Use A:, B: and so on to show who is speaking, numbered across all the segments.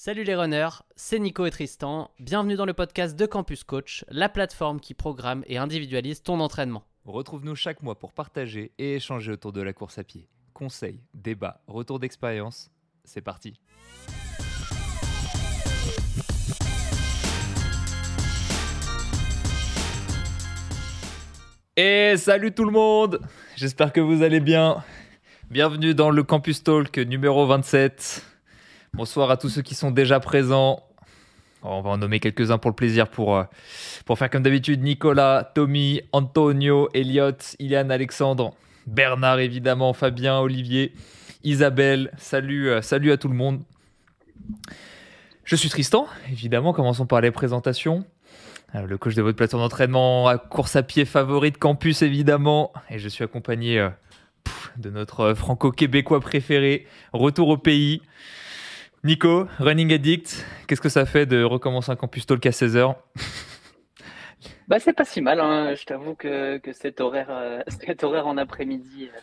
A: Salut les runners, c'est Nico et Tristan. Bienvenue dans le podcast de Campus Coach, la plateforme qui programme et individualise ton entraînement.
B: Retrouve-nous chaque mois pour partager et échanger autour de la course à pied. Conseils, débats, retours d'expérience, c'est parti. Et salut tout le monde J'espère que vous allez bien. Bienvenue dans le Campus Talk numéro 27. Bonsoir à tous ceux qui sont déjà présents. On va en nommer quelques-uns pour le plaisir pour, euh, faire comme d'habitude Nicolas, Tommy, Antonio, Elliot, Iliane, Alexandre, Bernard évidemment, Fabien, Olivier, Isabelle. Salut, euh, salut à tout le monde. Je suis Tristan, évidemment, commençons par les présentations. Euh, le coach de votre plateforme d'entraînement à course à pied favorite campus évidemment. Et je suis accompagné de notre franco-québécois préféré. Retour au pays. Nico, Running Addict, qu'est-ce que ça fait de recommencer un campus talk à 16h
C: bah, C'est pas si mal, hein. je t'avoue que, cet, horaire, euh, cet horaire en après-midi euh,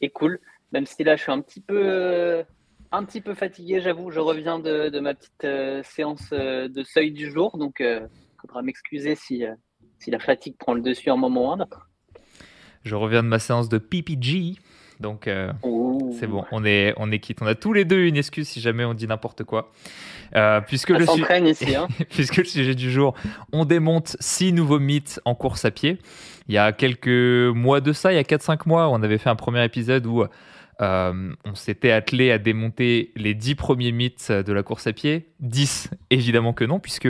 C: est cool, même si là je suis un petit peu, euh, un petit peu fatigué, j'avoue, je reviens de, ma petite séance de seuil du jour, donc il faudra m'excuser si, si la fatigue prend le dessus un moment ou un autre.
B: Je reviens de ma séance de PPG. Donc euh, c'est bon, on est, on est quitte. On a tous les deux une excuse si jamais on dit n'importe quoi.
C: Euh, puisque, le ici, hein.
B: puisque le sujet du jour, on démonte six nouveaux mythes en course à pied. Il y a quelques mois de ça, il y a 4-5 mois, on avait fait un premier épisode où euh, on s'était attelé à démonter les 10 premiers mythes de la course à pied. 10, évidemment que non, puisque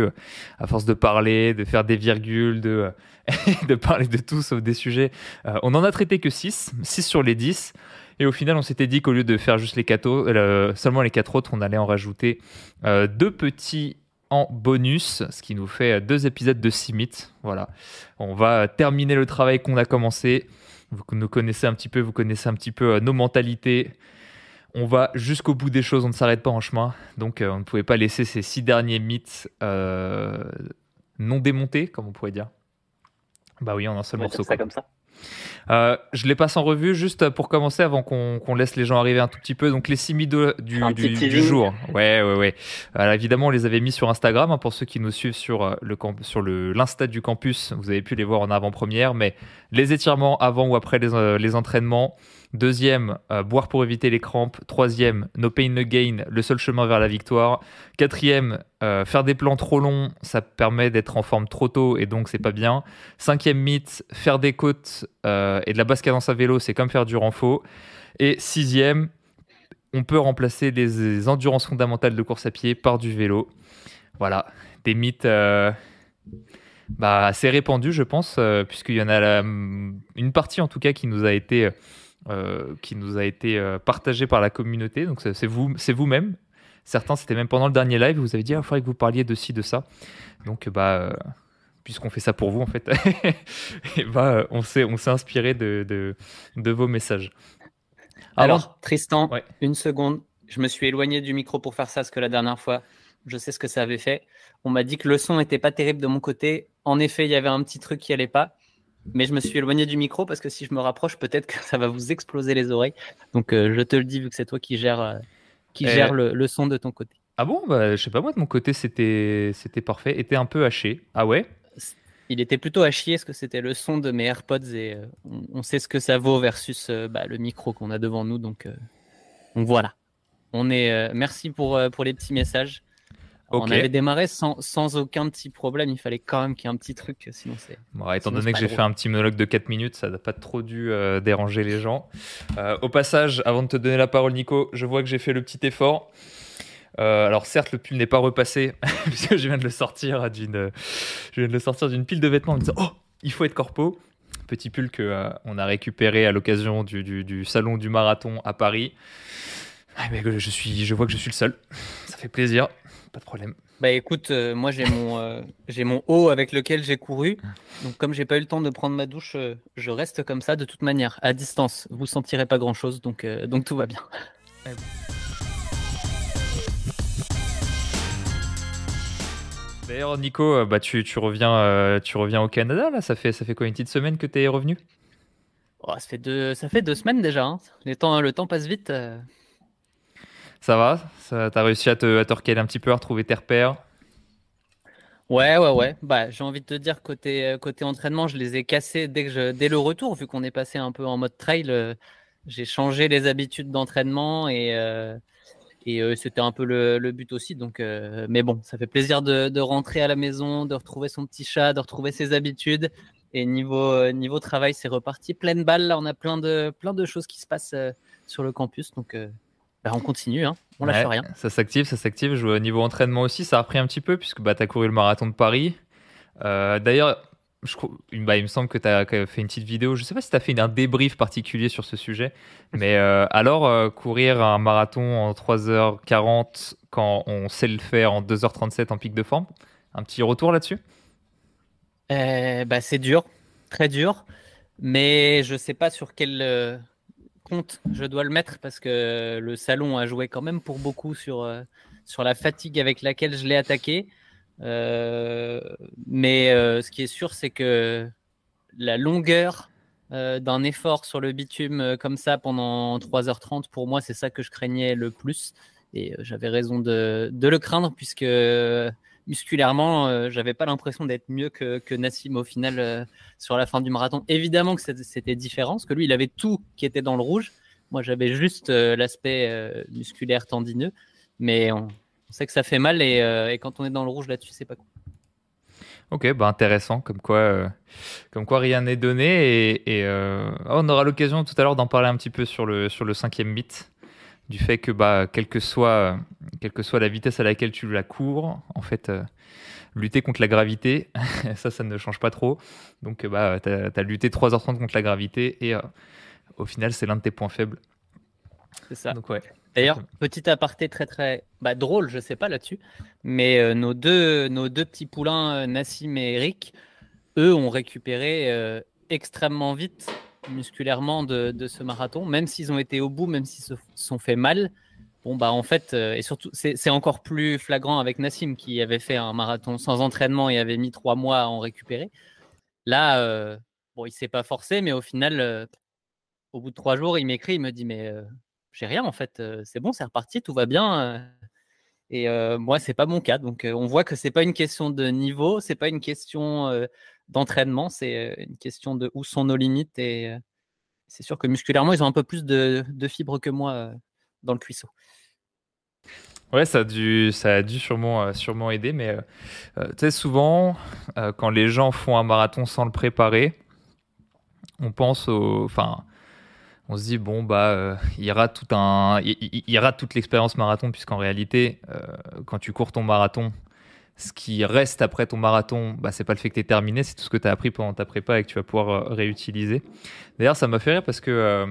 B: à force de parler, de faire des virgules, de de parler de tout sauf des sujets. Euh, on en a traité que 6, 6 sur les 10. Et au final, on s'était dit qu'au lieu de faire juste les 4 euh, seulement les 4 autres, on allait en rajouter euh, deux petits en bonus, ce qui nous fait deux épisodes de 6 mythes. Voilà. On va terminer le travail qu'on a commencé. Vous nous connaissez un petit peu, vous connaissez un petit peu nos mentalités. On va jusqu'au bout des choses, on ne s'arrête pas en chemin. Donc, on ne pouvait pas laisser ces six derniers mythes non démontés, comme on pourrait dire. Bah oui, en un seul morceau.
C: Ça comme ça.
B: Euh, je les passe en revue juste pour commencer avant qu'on laisse les gens arriver un tout petit peu. Donc les 6 du, du, du, jour. Ouais, ouais, ouais. Alors évidemment, on les avait mis sur Instagram hein, pour ceux qui nous suivent sur euh, le sur le l'insta du campus. Vous avez pu les voir en avant-première, mais les étirements avant ou après les, euh, les entraînements. Deuxième, euh, boire pour éviter les crampes. Troisième, no pain no gain, le seul chemin vers la victoire. Quatrième, euh, faire des plans trop longs, ça permet d'être en forme trop tôt et donc c'est pas bien. Cinquième mythe, faire des côtes euh, et de la basse cadence à vélo, c'est comme faire du renfort. Et sixième, on peut remplacer les endurances fondamentales de course à pied par du vélo. Voilà, des mythes bah, assez répandus, je pense, puisqu'il y en a une partie en tout cas qui nous a été euh, qui nous a été euh, partagé par la communauté. Donc c'est vous, c'est vous-même. Certains, c'était même pendant le dernier live, vous avez dit, ah, il faudrait que vous parliez de ci, de ça. Donc, bah, euh, puisqu'on fait ça pour vous, en fait, et bah, on s'est, on s'est inspiré de, de, de, vos messages.
A: Alors, Tristan, une seconde. Je me suis éloigné du micro pour faire ça, parce que la dernière fois, je sais ce que ça avait fait. On m'a dit que le son n'était pas terrible de mon côté. En effet, il y avait un petit truc qui allait pas mais je me suis éloigné du micro parce que si je me rapproche, peut-être que ça va vous exploser les oreilles. Donc euh, je te le dis, vu que c'est toi qui gères, euh, qui gère le, son de ton côté.
B: Ah bon? Bah, Je sais pas, moi de mon côté, c'était parfait. Était un peu haché. Ah ouais?
A: Il était plutôt chier parce que c'était le son de mes AirPods et euh, on, sait ce que ça vaut versus bah, le micro qu'on a devant nous. Donc, donc voilà. On est, merci pour, pour les petits messages. On avait démarré sans, sans, aucun petit problème. Il fallait quand même qu'il y ait un petit truc, sinon c'est.
B: Bon, étant donné que j'ai fait un petit monologue de 4 minutes, ça n'a pas trop dû euh, déranger les gens. Euh, au passage, avant de te donner la parole, Nico, je vois que j'ai fait le petit effort. Euh, alors certes, le pull n'est pas repassé puisque je viens de le sortir d'une, je viens de le sortir d'une pile de vêtements en me disant oh il faut être corpo. Petit pull que on a récupéré à l'occasion du, du, du, salon du marathon à Paris. Ah, mais je suis, je vois que je suis le seul. Ça fait plaisir pas de problème.
A: Bah écoute, euh, moi j'ai mon, euh, j'ai mon haut avec lequel j'ai couru. Donc comme j'ai pas eu le temps de prendre ma douche, euh, je reste comme ça de toute manière, à distance. Vous sentirez pas grand chose, donc, donc tout va bien.
B: D'ailleurs, Nico, bah, tu, tu, reviens, tu reviens au Canada, là ça fait, ça fait quoi, une petite semaine que tu es revenu?
A: Oh, ça, fait deux, ça fait deux semaines déjà. Hein. Les temps, le temps passe vite.
B: Ça va? Ça, T'as réussi à te, à te un petit peu, à retrouver tes repères?
A: Ouais, ouais, ouais. Bah, j'ai envie de te dire côté euh, entraînement, je les ai cassés dès le retour, vu qu'on est passé un peu en mode trail. Euh, j'ai changé les habitudes d'entraînement et euh, c'était un peu le, but aussi. Donc, mais bon, ça fait plaisir de, rentrer à la maison, de retrouver son petit chat, de retrouver ses habitudes. Et niveau travail, c'est reparti pleine balle. Là, on a plein de plein de choses qui se passent sur le campus. Donc bah, on continue, hein. on lâche rien.
B: Ça s'active, ça s'active. Je au niveau entraînement aussi, ça a repris un petit peu puisque bah, tu as couru le marathon de Paris. Euh, d'ailleurs, bah, il me semble que tu as fait une petite vidéo. Je ne sais pas si tu as fait un débrief particulier sur ce sujet. Mais euh, alors, euh, courir un marathon en 3h40 quand on sait le faire en 2h37 en pic de forme, un petit retour là-dessus?
A: Bah, C'est dur, très dur. Mais je ne sais pas sur quel compte, je dois le mettre parce que le salon a joué quand même pour beaucoup sur, euh, sur la fatigue avec laquelle je l'ai attaqué. Euh, mais euh, ce qui est sûr, c'est que la longueur d'un effort sur le bitume comme ça pendant 3h30, pour moi, c'est ça que je craignais le plus. Et j'avais raison de, de, le craindre puisque musculairement, euh, j'avais pas l'impression d'être mieux que, que, Nassim au final euh, sur la fin du marathon. Évidemment que c'était différent, parce que lui, il avait tout qui était dans le rouge. Moi, j'avais juste euh, l'aspect musculaire tendineux, mais on, sait que ça fait mal et, quand on est dans le rouge là-dessus, c'est pas cool.
B: Ok, bah intéressant, comme quoi, comme quoi rien n'est donné et, et on aura l'occasion tout à l'heure d'en parler un petit peu sur le, sur le cinquième mythe du fait que bah, quelle, que soit, quelle que soit la vitesse à laquelle tu la cours, en fait, euh, lutter contre la gravité, ça, ça ne change pas trop. Donc, bah, tu as, lutté 3h30 contre la gravité et euh, au final, c'est l'un de tes points faibles.
A: C'est ça. Donc, ouais. D'ailleurs, petit aparté très très bah, drôle, je sais pas là-dessus, mais euh, nos, deux, nos deux petits poulains, Nassim et Eric, eux ont récupéré extrêmement vite musculairement de, ce marathon, même s'ils ont été au bout, même s'ils se sont fait mal. Bon, bah en fait, euh, et surtout, c'est encore plus flagrant avec Nassim qui avait fait un marathon sans entraînement et avait mis trois mois à en récupérer. Là, euh, bon, il s'est pas forcé, mais au final, euh, au bout de trois jours, il m'écrit, il me dit Mais j'ai rien en fait, c'est bon, c'est reparti, tout va bien. Et moi, c'est pas mon cas. Donc, on voit que c'est pas une question de niveau, c'est pas une question d'entraînement. C'est une question de où sont nos limites. Et c'est sûr que musculairement, ils ont un peu plus de, fibres que moi dans le cuisseau.
B: Ouais, ça a dû, ça a dû sûrement, sûrement aider. Mais tu sais, souvent, quand les gens font un marathon sans le préparer, on pense au. Enfin, on se dit bon bah il y aura tout un il, toute l'expérience marathon puisqu'en réalité quand tu cours ton marathon ce qui reste après ton marathon, bah, c'est pas le fait que tu es terminé, c'est tout ce que tu as appris pendant ta prépa et que tu vas pouvoir euh, réutiliser. D'ailleurs, ça m'a fait rire parce que, euh,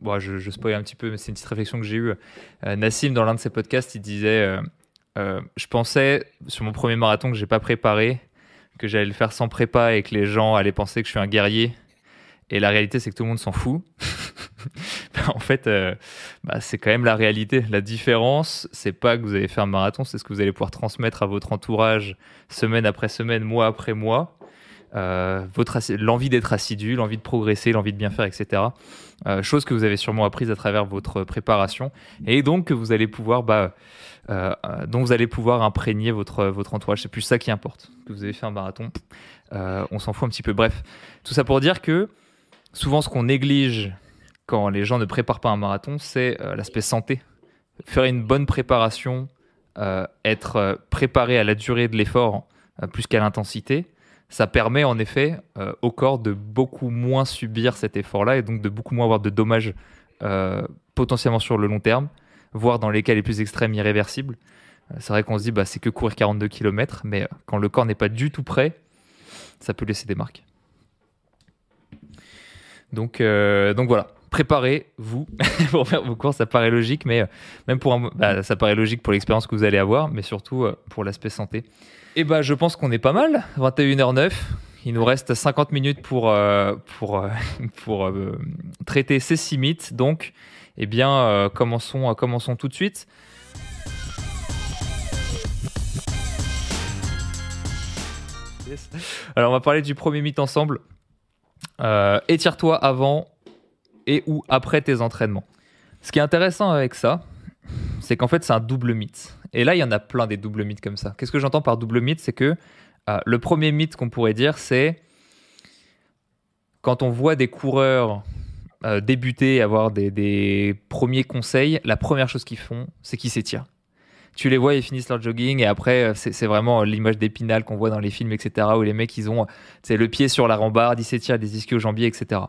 B: bon, je, je spoil un petit peu, mais c'est une petite réflexion que j'ai eue. Euh, Nassim, dans l'un de ses podcasts, il disait Je pensais sur mon premier marathon que j'ai pas préparé, que j'allais le faire sans prépa et que les gens allaient penser que je suis un guerrier. Et la réalité, c'est que tout le monde s'en fout. en fait, euh, bah, c'est quand même la réalité. La différence, c'est pas que vous allez faire un marathon, c'est ce que vous allez pouvoir transmettre à votre entourage semaine après semaine, mois après mois. Euh, l'envie d'être assidu, l'envie de progresser, l'envie de bien faire, etc. Euh, chose que vous avez sûrement apprise à travers votre préparation et donc que vous allez pouvoir, bah, dont vous allez pouvoir imprégner votre, votre entourage. C'est plus ça qui importe. Que vous avez fait un marathon, on s'en fout un petit peu. Bref, tout ça pour dire que souvent ce qu'on néglige quand les gens ne préparent pas un marathon, c'est euh, l'aspect santé. Faire une bonne préparation, euh, être euh, préparé à la durée de l'effort plus qu'à l'intensité, ça permet en effet au corps de beaucoup moins subir cet effort-là et donc de beaucoup moins avoir de dommages potentiellement sur le long terme, voire dans les cas les plus extrêmes irréversibles. C'est vrai qu'on se dit bah, c'est que courir 42 km, mais quand le corps n'est pas du tout prêt, ça peut laisser des marques. Donc, donc voilà, préparez-vous pour faire vos courses. Ça paraît logique, mais euh, même pour bah, ça paraît logique pour l'expérience que vous allez avoir, mais surtout euh, pour l'aspect santé. Et bah, je pense qu'on est pas mal. 21h09. Il nous reste 50 minutes pour, euh, pour, pour traiter ces six mythes. Donc, eh bien, commençons, commençons tout de suite. Alors, on va parler du premier mythe ensemble. étire-toi avant et ou après tes entraînements. Ce qui est intéressant avec ça, c'est qu'en fait, c'est un double mythe. Et là, il y en a plein des doubles mythes comme ça. Qu'est-ce que j'entends par double mythe? C'est que euh, le premier mythe qu'on pourrait dire, c'est quand on voit des coureurs euh, débuter avoir des, premiers conseils, la première chose qu'ils font, c'est qu'ils s'étirent. Tu les vois, ils finissent leur jogging et après, euh, c'est vraiment l'image d'épinal qu'on voit dans les films, etc. Où les mecs, ils ont le pied sur la rambarde, ils s'étirent des ischios jambiers, etc.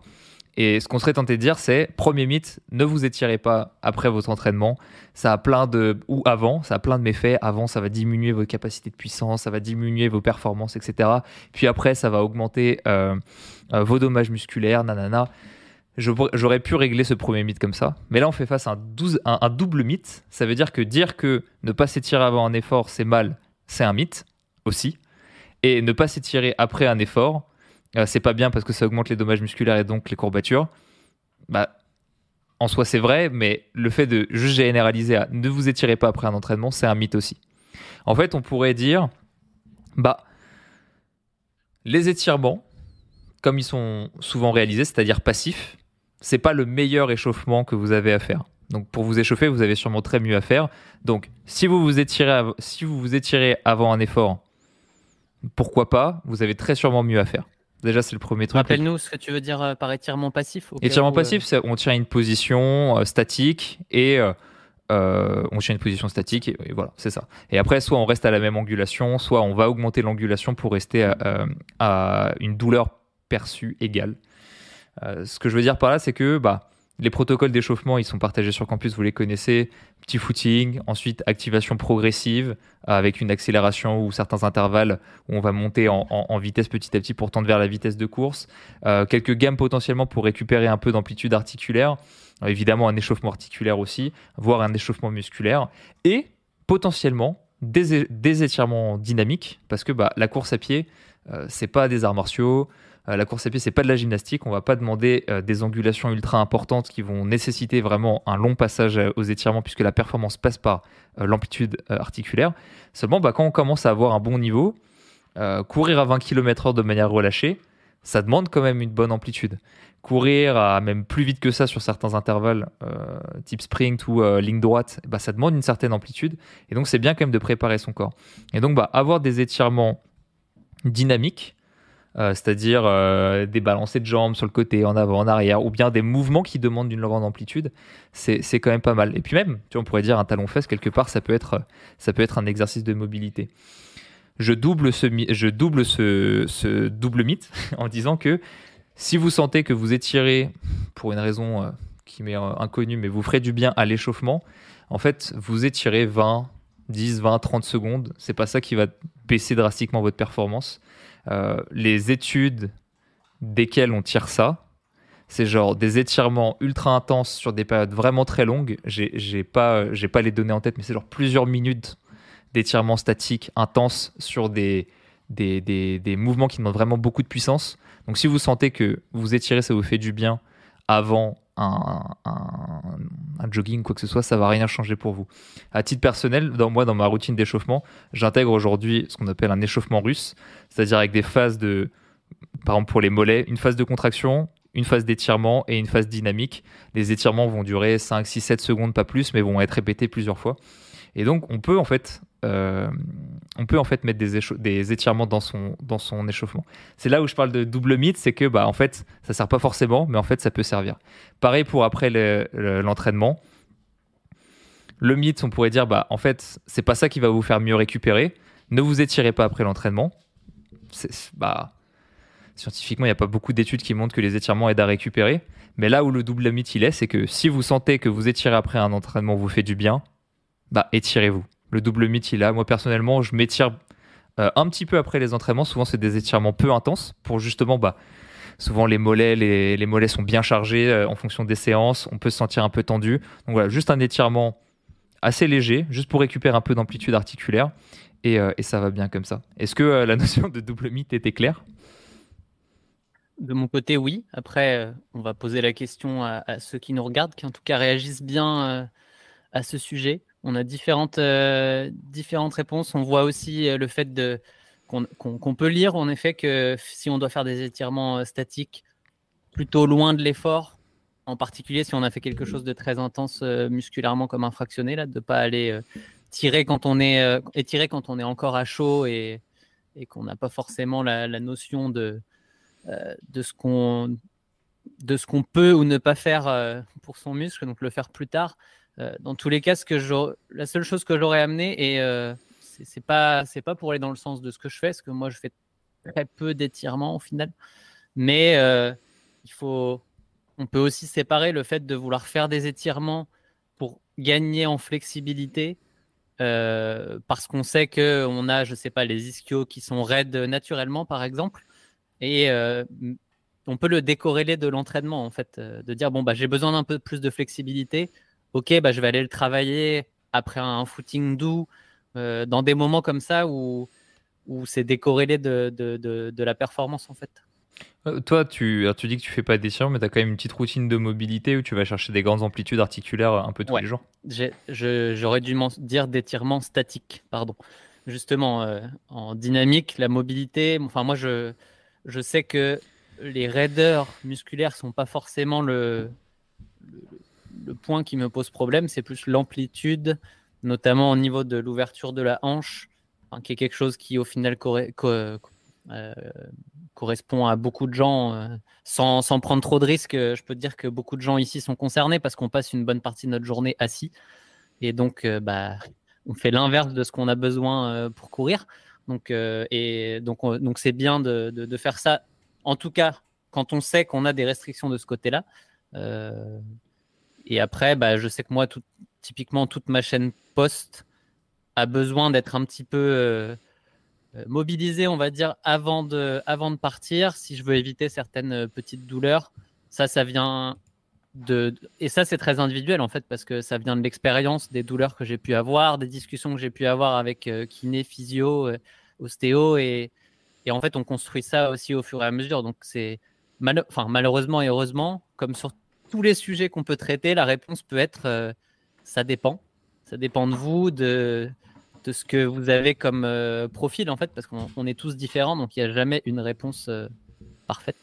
B: Et ce qu'on serait tenté de dire, c'est premier mythe, ne vous étirez pas après votre entraînement. Ça a plein de ou avant, ça a plein de méfaits. Avant, ça va diminuer votre capacité de puissance, ça va diminuer vos performances, etc. Puis après, ça va augmenter euh, euh, vos dommages musculaires, nanana. J'aurais pu régler ce premier mythe comme ça, mais là on fait face à un double mythe. Ça veut dire que dire que ne pas s'étirer avant un effort c'est mal, c'est un mythe aussi, et ne pas s'étirer après un effort, euh, c'est pas bien parce que ça augmente les dommages musculaires et donc les courbatures. Bah, en soi, c'est vrai, mais le fait de juste généraliser à ne vous étirez pas après un entraînement, c'est un mythe aussi. En fait, on pourrait dire, bah, les étirements, comme ils sont souvent réalisés, c'est-à-dire passifs, c'est pas le meilleur échauffement que vous avez à faire. Donc pour vous échauffer, vous avez sûrement très mieux à faire. Donc si vous vous étirez, si vous vous étirez avant un effort, pourquoi pas Vous avez très sûrement mieux à faire. Déjà, c'est le premier truc.
A: Rappelle-nous ce que tu veux dire euh, par étirement passif.
B: Étirement passif, euh, c'est on tient une position euh, statique et on tient une position statique et, voilà, c'est ça. Et après, soit on reste à la même angulation, soit on va augmenter l'angulation pour rester à, à, une douleur perçue égale. ce que je veux dire par là, c'est que bah, les protocoles d'échauffement, ils sont partagés sur campus, vous les connaissez. Petit footing, ensuite activation progressive avec une accélération ou certains intervalles où on va monter en, vitesse petit à petit pour tendre vers la vitesse de course. Euh, quelques gammes potentiellement pour récupérer un peu d'amplitude articulaire. évidemment, un échauffement articulaire aussi, voire un échauffement musculaire. Et potentiellement des, étirements dynamiques parce que bah, la course à pied, euh, c'est pas des arts martiaux. Euh, la course à pied, c'est pas de la gymnastique. On va pas demander euh, des angulations ultra importantes qui vont nécessiter vraiment un long passage euh, aux étirements puisque la performance passe par l'amplitude articulaire. Seulement, bah, quand on commence à avoir un bon niveau, courir à 20 km/h de manière relâchée, ça demande quand même une bonne amplitude. Courir à même plus vite que ça sur certains intervalles, type sprint ou ligne droite, bah, ça demande une certaine amplitude. Et donc, c'est bien quand même de préparer son corps. Et donc, bah, avoir des étirements dynamiques, euh, c'est-à-dire euh, des balancés de jambes sur le côté, en avant, en arrière, ou bien des mouvements qui demandent une grande amplitude, c'est quand même pas mal. Et puis même, tu on pourrait dire un talon-fesse, quelque part, ça peut, être, ça peut être un exercice de mobilité. Je double ce, je double ce, double mythe en disant que si vous sentez que vous étirez pour une raison euh, qui m'est inconnue, mais vous ferez du bien à l'échauffement, en fait, vous étirez 20, 10, 20, 30 secondes. C'est pas ça qui va baisser drastiquement votre performance. Euh, les études desquelles on tire ça, c'est genre des étirements ultra intenses sur des périodes vraiment très longues. J'ai pas, j'ai pas les données en tête, mais c'est genre plusieurs minutes d'étirements statiques intenses sur des, des, des, des, mouvements qui demandent vraiment beaucoup de puissance. Donc si vous sentez que vous étirez, ça vous fait du bien avant un, jogging, quoi que ce soit, ça va rien changer pour vous. À titre personnel, dans moi, dans ma routine d'échauffement, j'intègre aujourd'hui ce qu'on appelle un échauffement russe, c'est-à-dire avec des phases de, par exemple pour les mollets, une phase de contraction, une phase d'étirement et une phase dynamique. Les étirements vont durer 5, 6, 7 secondes, pas plus, mais vont être répétés plusieurs fois. Et donc, on peut en fait, euh, on peut en fait mettre des, étirements dans son, dans son échauffement. C'est là où je parle de double mythe, c'est que bah en fait, ça sert pas forcément, mais en fait, ça peut servir. Pareil pour après l'entraînement. Le, mythe, on pourrait dire, bah en fait, c'est pas ça qui va vous faire mieux récupérer. Ne vous étirez pas après l'entraînement. Bah, scientifiquement, il n'y a pas beaucoup d'études qui montrent que les étirements aident à récupérer. Mais là où le double mythe il est, c'est que si vous sentez que vous étirez après un entraînement vous fait du bien, bah étirez-vous. Le double mythe, il a. Moi, personnellement, je m'étire euh, un petit peu après les entraînements. Souvent, c'est des étirements peu intenses pour justement, bah, souvent les mollets, les, mollets sont bien chargés euh, en fonction des séances. On peut se sentir un peu tendu. Donc voilà, juste un étirement assez léger, juste pour récupérer un peu d'amplitude articulaire. Et, euh, ça va bien comme ça. Est-ce que la notion de double mythe était claire?
A: De mon côté, oui. Après, on va poser la question à, à, ceux qui nous regardent, qui en tout cas réagissent bien à ce sujet. On a différentes, euh, différentes réponses. On voit aussi euh, le fait qu'on, peut lire, en effet, que si on doit faire des étirements euh, statiques plutôt loin de l'effort, en particulier si on a fait quelque chose de très intense musculairement comme un fractionné, là, de ne pas aller tirer quand on est étirer quand on est encore à chaud et, qu'on n'a pas forcément la, notion de, de ce qu'on de ce qu'on peut ou ne pas faire pour son muscle, donc le faire plus tard. Dans tous les cas, ce que la seule chose que j'aurais amené, et c'est pas pas pour aller dans le sens de ce que je fais, parce que moi je fais très peu d'étirements au final, mais il faut on peut aussi séparer le fait de vouloir faire des étirements pour gagner en flexibilité euh, parce qu'on sait qu'on a, je sais pas, les ischios qui sont raides naturellement, par exemple, et euh, on peut le décorréler de l'entraînement, en fait, euh, de dire bon bah j'ai besoin d'un peu plus de flexibilité, ok, bah je vais aller le travailler après un footing doux, dans des moments comme ça où, où c'est décorrélé de, de, de la performance, en fait.
B: Euh, toi, tu, tu dis que tu fais pas d'étirement, mais tu as quand même une petite routine de mobilité où tu vas chercher des grandes amplitudes articulaires un peu tous les jours.
A: J'aurais dû dire d'étirement statique, pardon. Justement, euh, en dynamique, la mobilité, enfin moi je, je sais que les raideurs musculaires sont pas forcément le, le, point qui me pose problème, c'est plus l'amplitude, notamment au niveau de l'ouverture de la hanche, qui est quelque chose qui au final euh, correspond à beaucoup de gens. Euh, sans, sans, prendre trop de risques, euh, je peux te dire que beaucoup de gens ici sont concernés parce qu'on passe une bonne partie de notre journée assis. Et donc, bah, on fait l'inverse de ce qu'on a besoin pour courir. Donc, et donc, donc c'est bien de, de, faire ça. En tout cas, quand on sait qu'on a des restrictions de ce côté-là. Et après, bah, je sais que moi, tout, typiquement, toute ma chaîne post a besoin d'être un petit peu euh, mobiliser, on va dire, avant de, partir, si je veux éviter certaines euh, petites douleurs. Ça, ça vient de. Et ça, c'est très individuel, en fait, parce que ça vient de l'expérience, des douleurs que j'ai pu avoir, des discussions que j'ai pu avoir avec euh, kiné, physio, ostéo. Et, en fait, on construit ça aussi au fur et à mesure. Donc, c'est. malheureusement et heureusement, comme sur tous les sujets qu'on peut traiter, la réponse peut être ça dépend. Ça dépend de vous, de, de ce que vous avez comme euh, profil, en fait, parce qu'on est tous différents, donc il n'y a jamais une réponse euh, parfaite.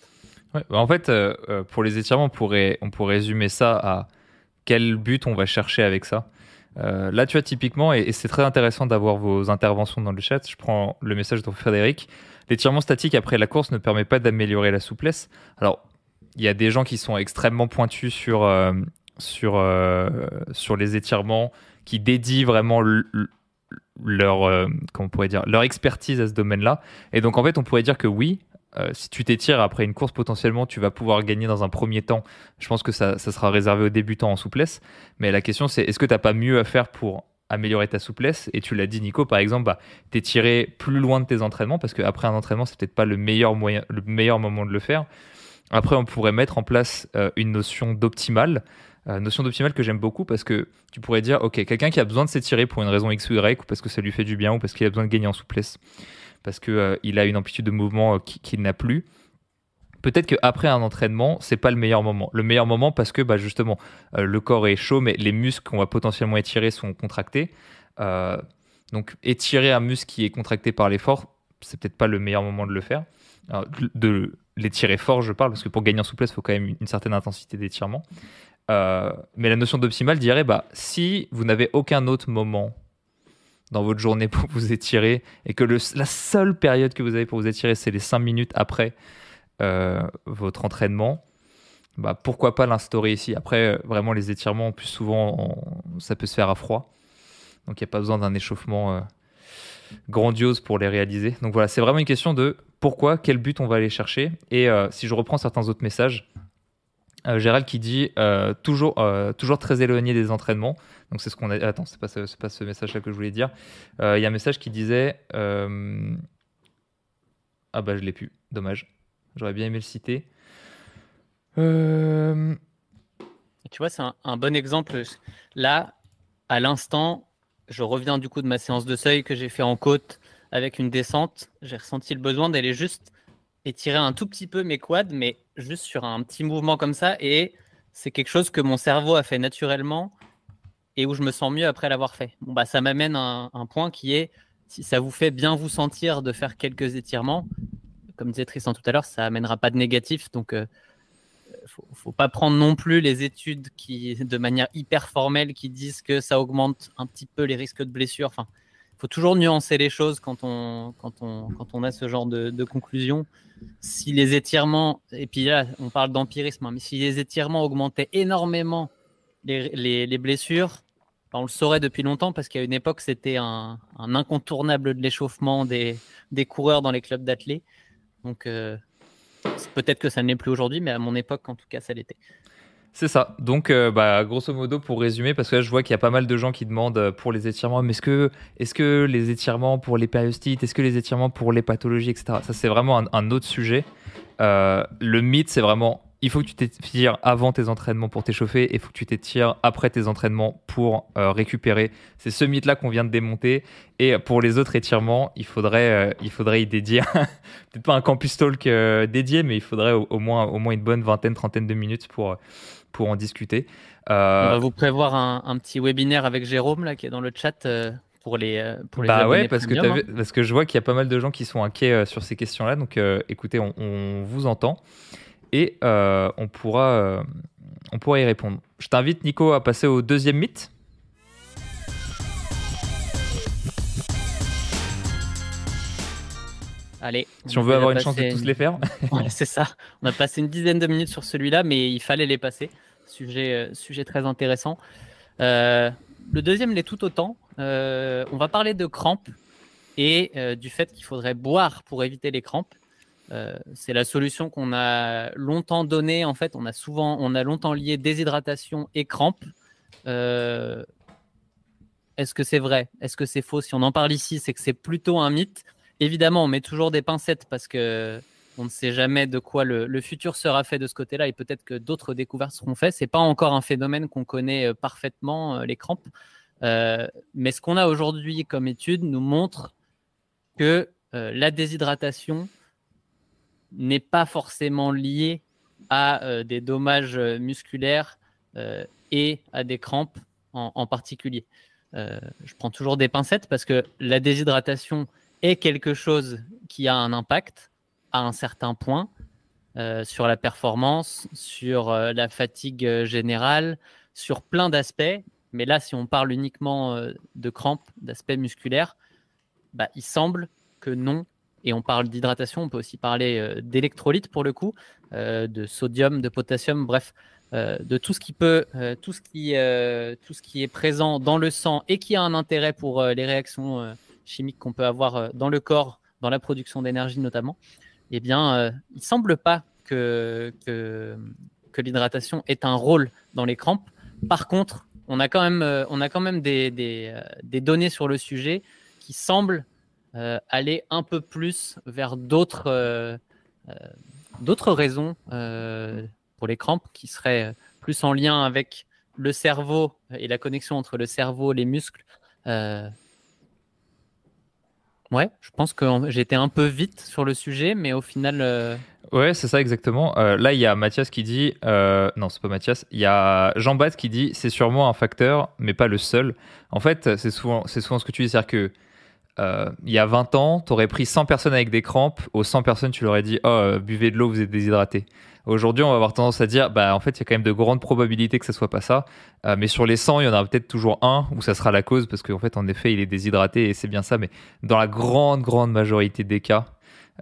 B: Bah, en fait, euh, pour les étirements, on pourrait, on pourrait résumer ça à quel but on va chercher avec ça. là, tu vois, typiquement, et, c'est très intéressant d'avoir vos interventions dans le chat, je prends le message de Frédéric. L'étirement statique après la course ne permet pas d'améliorer la souplesse. Alors, il y a des gens qui sont extrêmement pointus sur, sur, sur les étirements, qui dédient vraiment leur, euh, comment pourrait dire, leur expertise à ce domaine-là. Et donc, en fait, on pourrait dire que oui, euh, si tu t'étires après une course, potentiellement, tu vas pouvoir gagner dans un premier temps. Je pense que ça, ça sera réservé aux débutants en souplesse. Mais la question, c'est est-ce que tu n'as pas mieux à faire pour améliorer ta souplesse? Et tu l'as dit, Nico, par exemple, bah, t'étirer plus loin de tes entraînements parce qu'après un entraînement, c'est peut-être pas le meilleur, moyen, le meilleur moment de le faire. Après, on pourrait mettre en place euh, une notion d'optimal. Euh, notion d'optimal que j'aime beaucoup parce que tu pourrais dire, ok, quelqu'un qui a besoin de s'étirer pour une raison X ou Y, ou parce que ça lui fait du bien, ou parce qu'il a besoin de gagner en souplesse, parce qu'il euh, a une amplitude de mouvement euh, qu'il n'a plus. Peut-être qu'après un entraînement, c'est pas le meilleur moment. Le meilleur moment parce que bah, justement, le corps est chaud, mais les muscles qu'on va potentiellement étirer sont contractés. donc étirer un muscle qui est contracté par l'effort, c'est peut-être pas le meilleur moment de le faire. L'étirer fort, je parle, parce que pour gagner en souplesse, il faut quand même une certaine intensité d'étirement. Euh, mais la notion d'optimal dirait, bah, si vous n'avez aucun autre moment dans votre journée pour vous étirer et que la seule période que vous avez pour vous étirer, c'est les 5 minutes après euh, votre entraînement, bah, pourquoi pas l'instaurer ici? Après, vraiment, les étirements, plus souvent, ça peut se faire à froid. Donc, il n'y a pas besoin d'un échauffement euh, grandiose pour les réaliser. Donc, voilà, c'est vraiment une question de pourquoi, quel but on va aller chercher. Et si je reprends certains autres messages, euh, Gérald qui dit euh, toujours, euh, toujours très éloigné des entraînements. Donc c'est ce qu'on a. Attends, c'est pas, ce, pas ce message-là que je voulais dire. Il y a un message qui disait. Ah bah je l'ai plus. Dommage. J'aurais bien aimé le citer. Tu
A: vois, c'est un, bon exemple. Là, à l'instant, je reviens du coup de ma séance de seuil que j'ai fait en côte avec une descente. J'ai ressenti le besoin d'aller juste étirer un tout petit peu mes quads, mais juste sur un petit mouvement comme ça. Et c'est quelque chose que mon cerveau a fait naturellement et où je me sens mieux après l'avoir fait. Bon, bah, ça m'amène à un, point qui est si ça vous fait bien vous sentir de faire quelques étirements, comme disait Tristan tout à l'heure, ça amènera pas de négatif. Donc, euh, faut, faut pas prendre non plus les études qui, de manière hyper formelle, qui disent que ça augmente un petit peu les risques de blessure. Enfin, faut toujours nuancer les choses quand on, quand on, quand on a ce genre de, conclusion. Si les étirements, et puis là, on parle d'empirisme, hein, mais si les étirements augmentaient énormément les, les, les blessures, on le saurait depuis longtemps parce qu'à une époque, c'était un, incontournable de l'échauffement des, des, coureurs dans les clubs d'athlètes. Donc, euh, peut-être que ça ne l'est plus aujourd'hui, mais à mon époque, en tout cas, ça l'était.
B: C'est ça. Donc, euh, bah, grosso modo, pour résumer, parce que là, je vois qu'il y a pas mal de gens qui demandent euh, pour les étirements, mais est-ce que, est que les étirements pour les périostites, est-ce que les étirements pour les pathologies, etc. Ça, c'est vraiment un, autre sujet. Euh, le mythe, c'est vraiment il faut que tu t'étires avant tes entraînements pour t'échauffer et il faut que tu t'étires après tes entraînements pour récupérer. C'est ce mythe-là qu'on vient de démonter. Et pour les autres étirements, il faudrait, il faudrait y dédier, peut-être pas un campus talk dédié, mais il faudrait au, moins, au moins une bonne vingtaine, trentaine de minutes pour, pour en discuter.
A: Euh, On va vous prévoir un, petit webinaire avec Jérôme là, qui est dans le chat euh, pour les, euh, pour les
B: bah ouais, parce que, hein. parce que je vois qu'il y a pas mal de gens qui sont inquiets sur ces questions-là. Donc écoutez, on, vous entend et on, pourra, on pourra y répondre. Je t'invite, Nico, à passer au deuxième mythe.
A: Allez.
B: Si on veut avoir une chance de tous les faire.
A: c'est ça. On a passé une dizaine de minutes sur celui-là, mais il fallait les passer. Sujet, euh, sujet très intéressant. Euh, le deuxième l'est tout autant. Euh, on va parler de crampes et du fait qu'il faudrait boire pour éviter les crampes. C'est la solution qu'on a longtemps donnée. En fait, on a souvent, on a longtemps lié déshydratation et crampes. Est-ce que c'est vrai? Est-ce que c'est faux? Si on en parle ici, c'est que c'est plutôt un mythe. Évidemment, on met toujours des pincettes parce que on ne sait jamais de quoi le, futur sera fait de ce côté-là et peut-être que d'autres découvertes seront faites. C'est pas encore un phénomène qu'on connaît euh, parfaitement, euh, les crampes. Euh, mais ce qu'on a aujourd'hui comme étude nous montre que la déshydratation n'est pas forcément liée à des dommages musculaires et à des crampes en, particulier. je prends toujours des pincettes parce que la déshydratation est quelque chose qui a un impact à un certain point euh, sur la performance, sur euh, la fatigue euh, générale, sur plein d'aspects. Mais là, si on parle uniquement de crampes, d'aspects musculaires, bah, il semble que non. Et on parle d'hydratation, on peut aussi parler d'électrolytes pour le coup, de sodium, de potassium, bref, de tout ce qui peut, tout ce qui, est présent dans le sang et qui a un intérêt pour les réactions chimiques qu'on peut avoir dans le corps, dans la production d'énergie notamment eh bien, euh, il semble pas que, l'hydratation ait un rôle dans les crampes. Par contre, on a quand même, euh, euh, des, données sur le sujet qui semblent aller un peu plus vers d'autres d'autres raisons pour les crampes qui seraient plus en lien avec le cerveau et la connexion entre le cerveau, les muscles, Ouais, je pense que j'étais un peu vite sur le sujet, mais au final. Euh,
B: ouais, c'est ça exactement. Euh, là, il y a Mathias qui dit. Euh, non, c'est pas Mathias. Il y a Jean-Baptiste qui dit c'est sûrement un facteur, mais pas le seul. En fait, c'est souvent, c'est souvent ce que tu dis, c'est-à-dire que. Il y a 20 ans, tu aurais pris 100 personnes avec des crampes. Aux 100 personnes, tu leur aurais dit Oh, buvez de l'eau, vous êtes déshydraté. Aujourd'hui, on va avoir tendance à dire, bah, en fait, il y a quand même de grandes probabilités que ce soit pas ça. Euh, mais sur les 100, il y en aura peut-être toujours un où ça sera la cause, parce qu'en fait, en effet, il est déshydraté et c'est bien ça. Mais dans la grande, grande majorité des cas,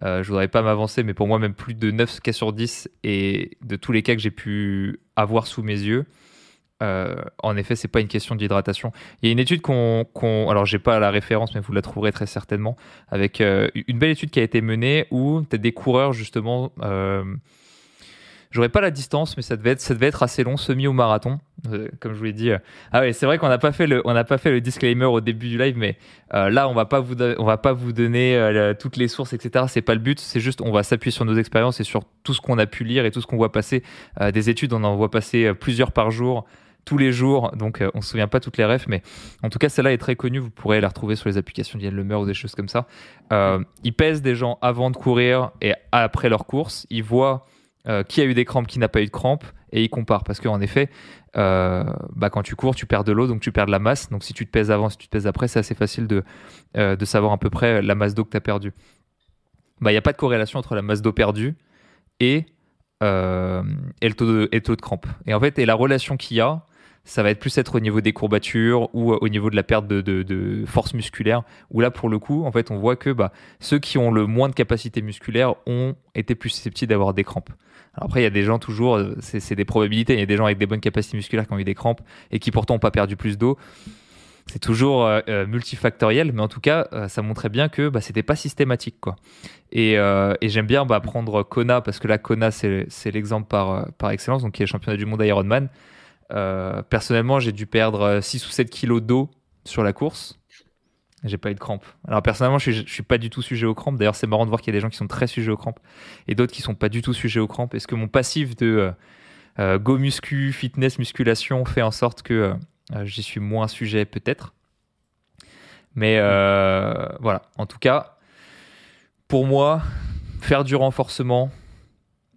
B: euh, je voudrais pas m'avancer, mais pour moi, même plus de 9 cas sur 10 et de tous les cas que j'ai pu avoir sous mes yeux, euh, en effet, c'est pas une question d'hydratation. Il y a une étude qu'on, qu alors j'ai pas la référence, mais vous la trouverez très certainement, avec euh, une belle étude qui a été menée où des coureurs justement J'aurais pas la distance, mais ça devait être, assez long, semi ou marathon, euh, comme je vous l'ai dit. Ah ouais, c'est vrai qu'on n'a pas fait le, on n'a pas fait le disclaimer au début du live, mais euh, là, on va pas vous, on va pas vous donner euh, toutes les sources, etc. C'est pas le but. C'est juste, on va s'appuyer sur nos expériences et sur tout ce qu'on a pu lire et tout ce qu'on voit passer. des études, on en voit passer plusieurs par jour tous les jours, donc on se souvient pas toutes les refs, mais en tout cas celle-là est très connue, vous pourrez la retrouver sur les applications d'Yann Lemer ou des choses comme ça. ils pèsent des gens avant de courir et après leur course, ils voient euh, qui a eu des crampes, qui n'a pas eu de crampes, et il compare. Parce qu'en effet, euh, bah, quand tu cours, tu perds de l'eau, donc tu perds de la masse. Donc si tu te pèses avant, si tu te pèses après, c'est assez facile de, euh, de savoir à peu près la masse d'eau que tu as perdue. Bah, il n'y a pas de corrélation entre la masse d'eau perdue et euh, et, le taux de, et taux de crampe. Et en fait, et la relation qu'il y a, ça va être plus être au niveau des courbatures ou au niveau de la perte de, force musculaire, où là, pour le coup, en fait, on voit que bah, ceux qui ont le moins de capacité musculaire ont été plus susceptibles d'avoir des crampes. Après, il y a des gens toujours, c'est des probabilités, il y a des gens avec des bonnes capacités musculaires qui ont eu des crampes et qui pourtant n'ont pas perdu plus d'eau c'est toujours euh, euh, multifactoriel, mais en tout cas, euh, ça montrait bien que bah, c'était pas systématique. Et, j'aime bien bah, prendre Kona, parce que là, Kona, c'est l'exemple par, par excellence, donc qui est championnat du monde Ironman. Personnellement, j'ai dû perdre 6 ou 7 kilos d'eau sur la course. J'ai pas eu de crampes. Alors personnellement, je suis, suis pas du tout sujet aux crampes. D'ailleurs, c'est marrant de voir qu'il y a des gens qui sont très sujets aux crampes et d'autres qui sont pas du tout sujets aux crampes. Est-ce que mon passif de go muscu, fitness, musculation fait en sorte que euh, j'y suis moins sujet peut-être? Mais euh, voilà, en tout cas, pour moi, faire du renforcement,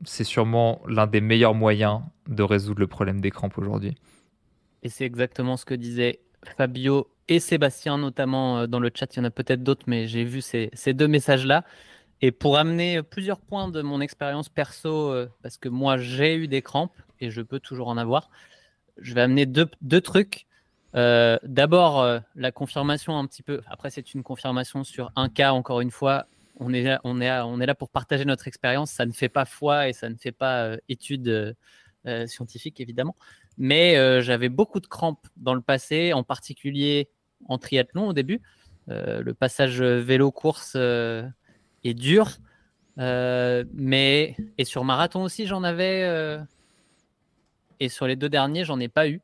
B: c'est sûrement l'un des meilleurs moyens de résoudre le problème des crampes aujourd'hui.
A: Et c'est exactement ce que disaient Fabio et Sébastien, notamment euh, dans le chat. Il y en a peut-être d'autres, mais j'ai vu ces, deux messages-là. Et pour amener plusieurs points de mon expérience perso, parce que moi j'ai eu des crampes et je peux toujours en avoir, je vais amener deux, trucs. Euh, d'abord, euh, la confirmation un petit peu. Après, c'est une confirmation sur un cas, encore une fois. On est, là, pour partager notre expérience. Ça ne fait pas foi et ça ne fait pas euh, étude scientifique, évidemment. Mais j'avais beaucoup de crampes dans le passé, en particulier en triathlon au début. le passage vélo-course est dur. mais, et sur marathon aussi, j'en avais. et sur les deux derniers, j'en ai pas eu.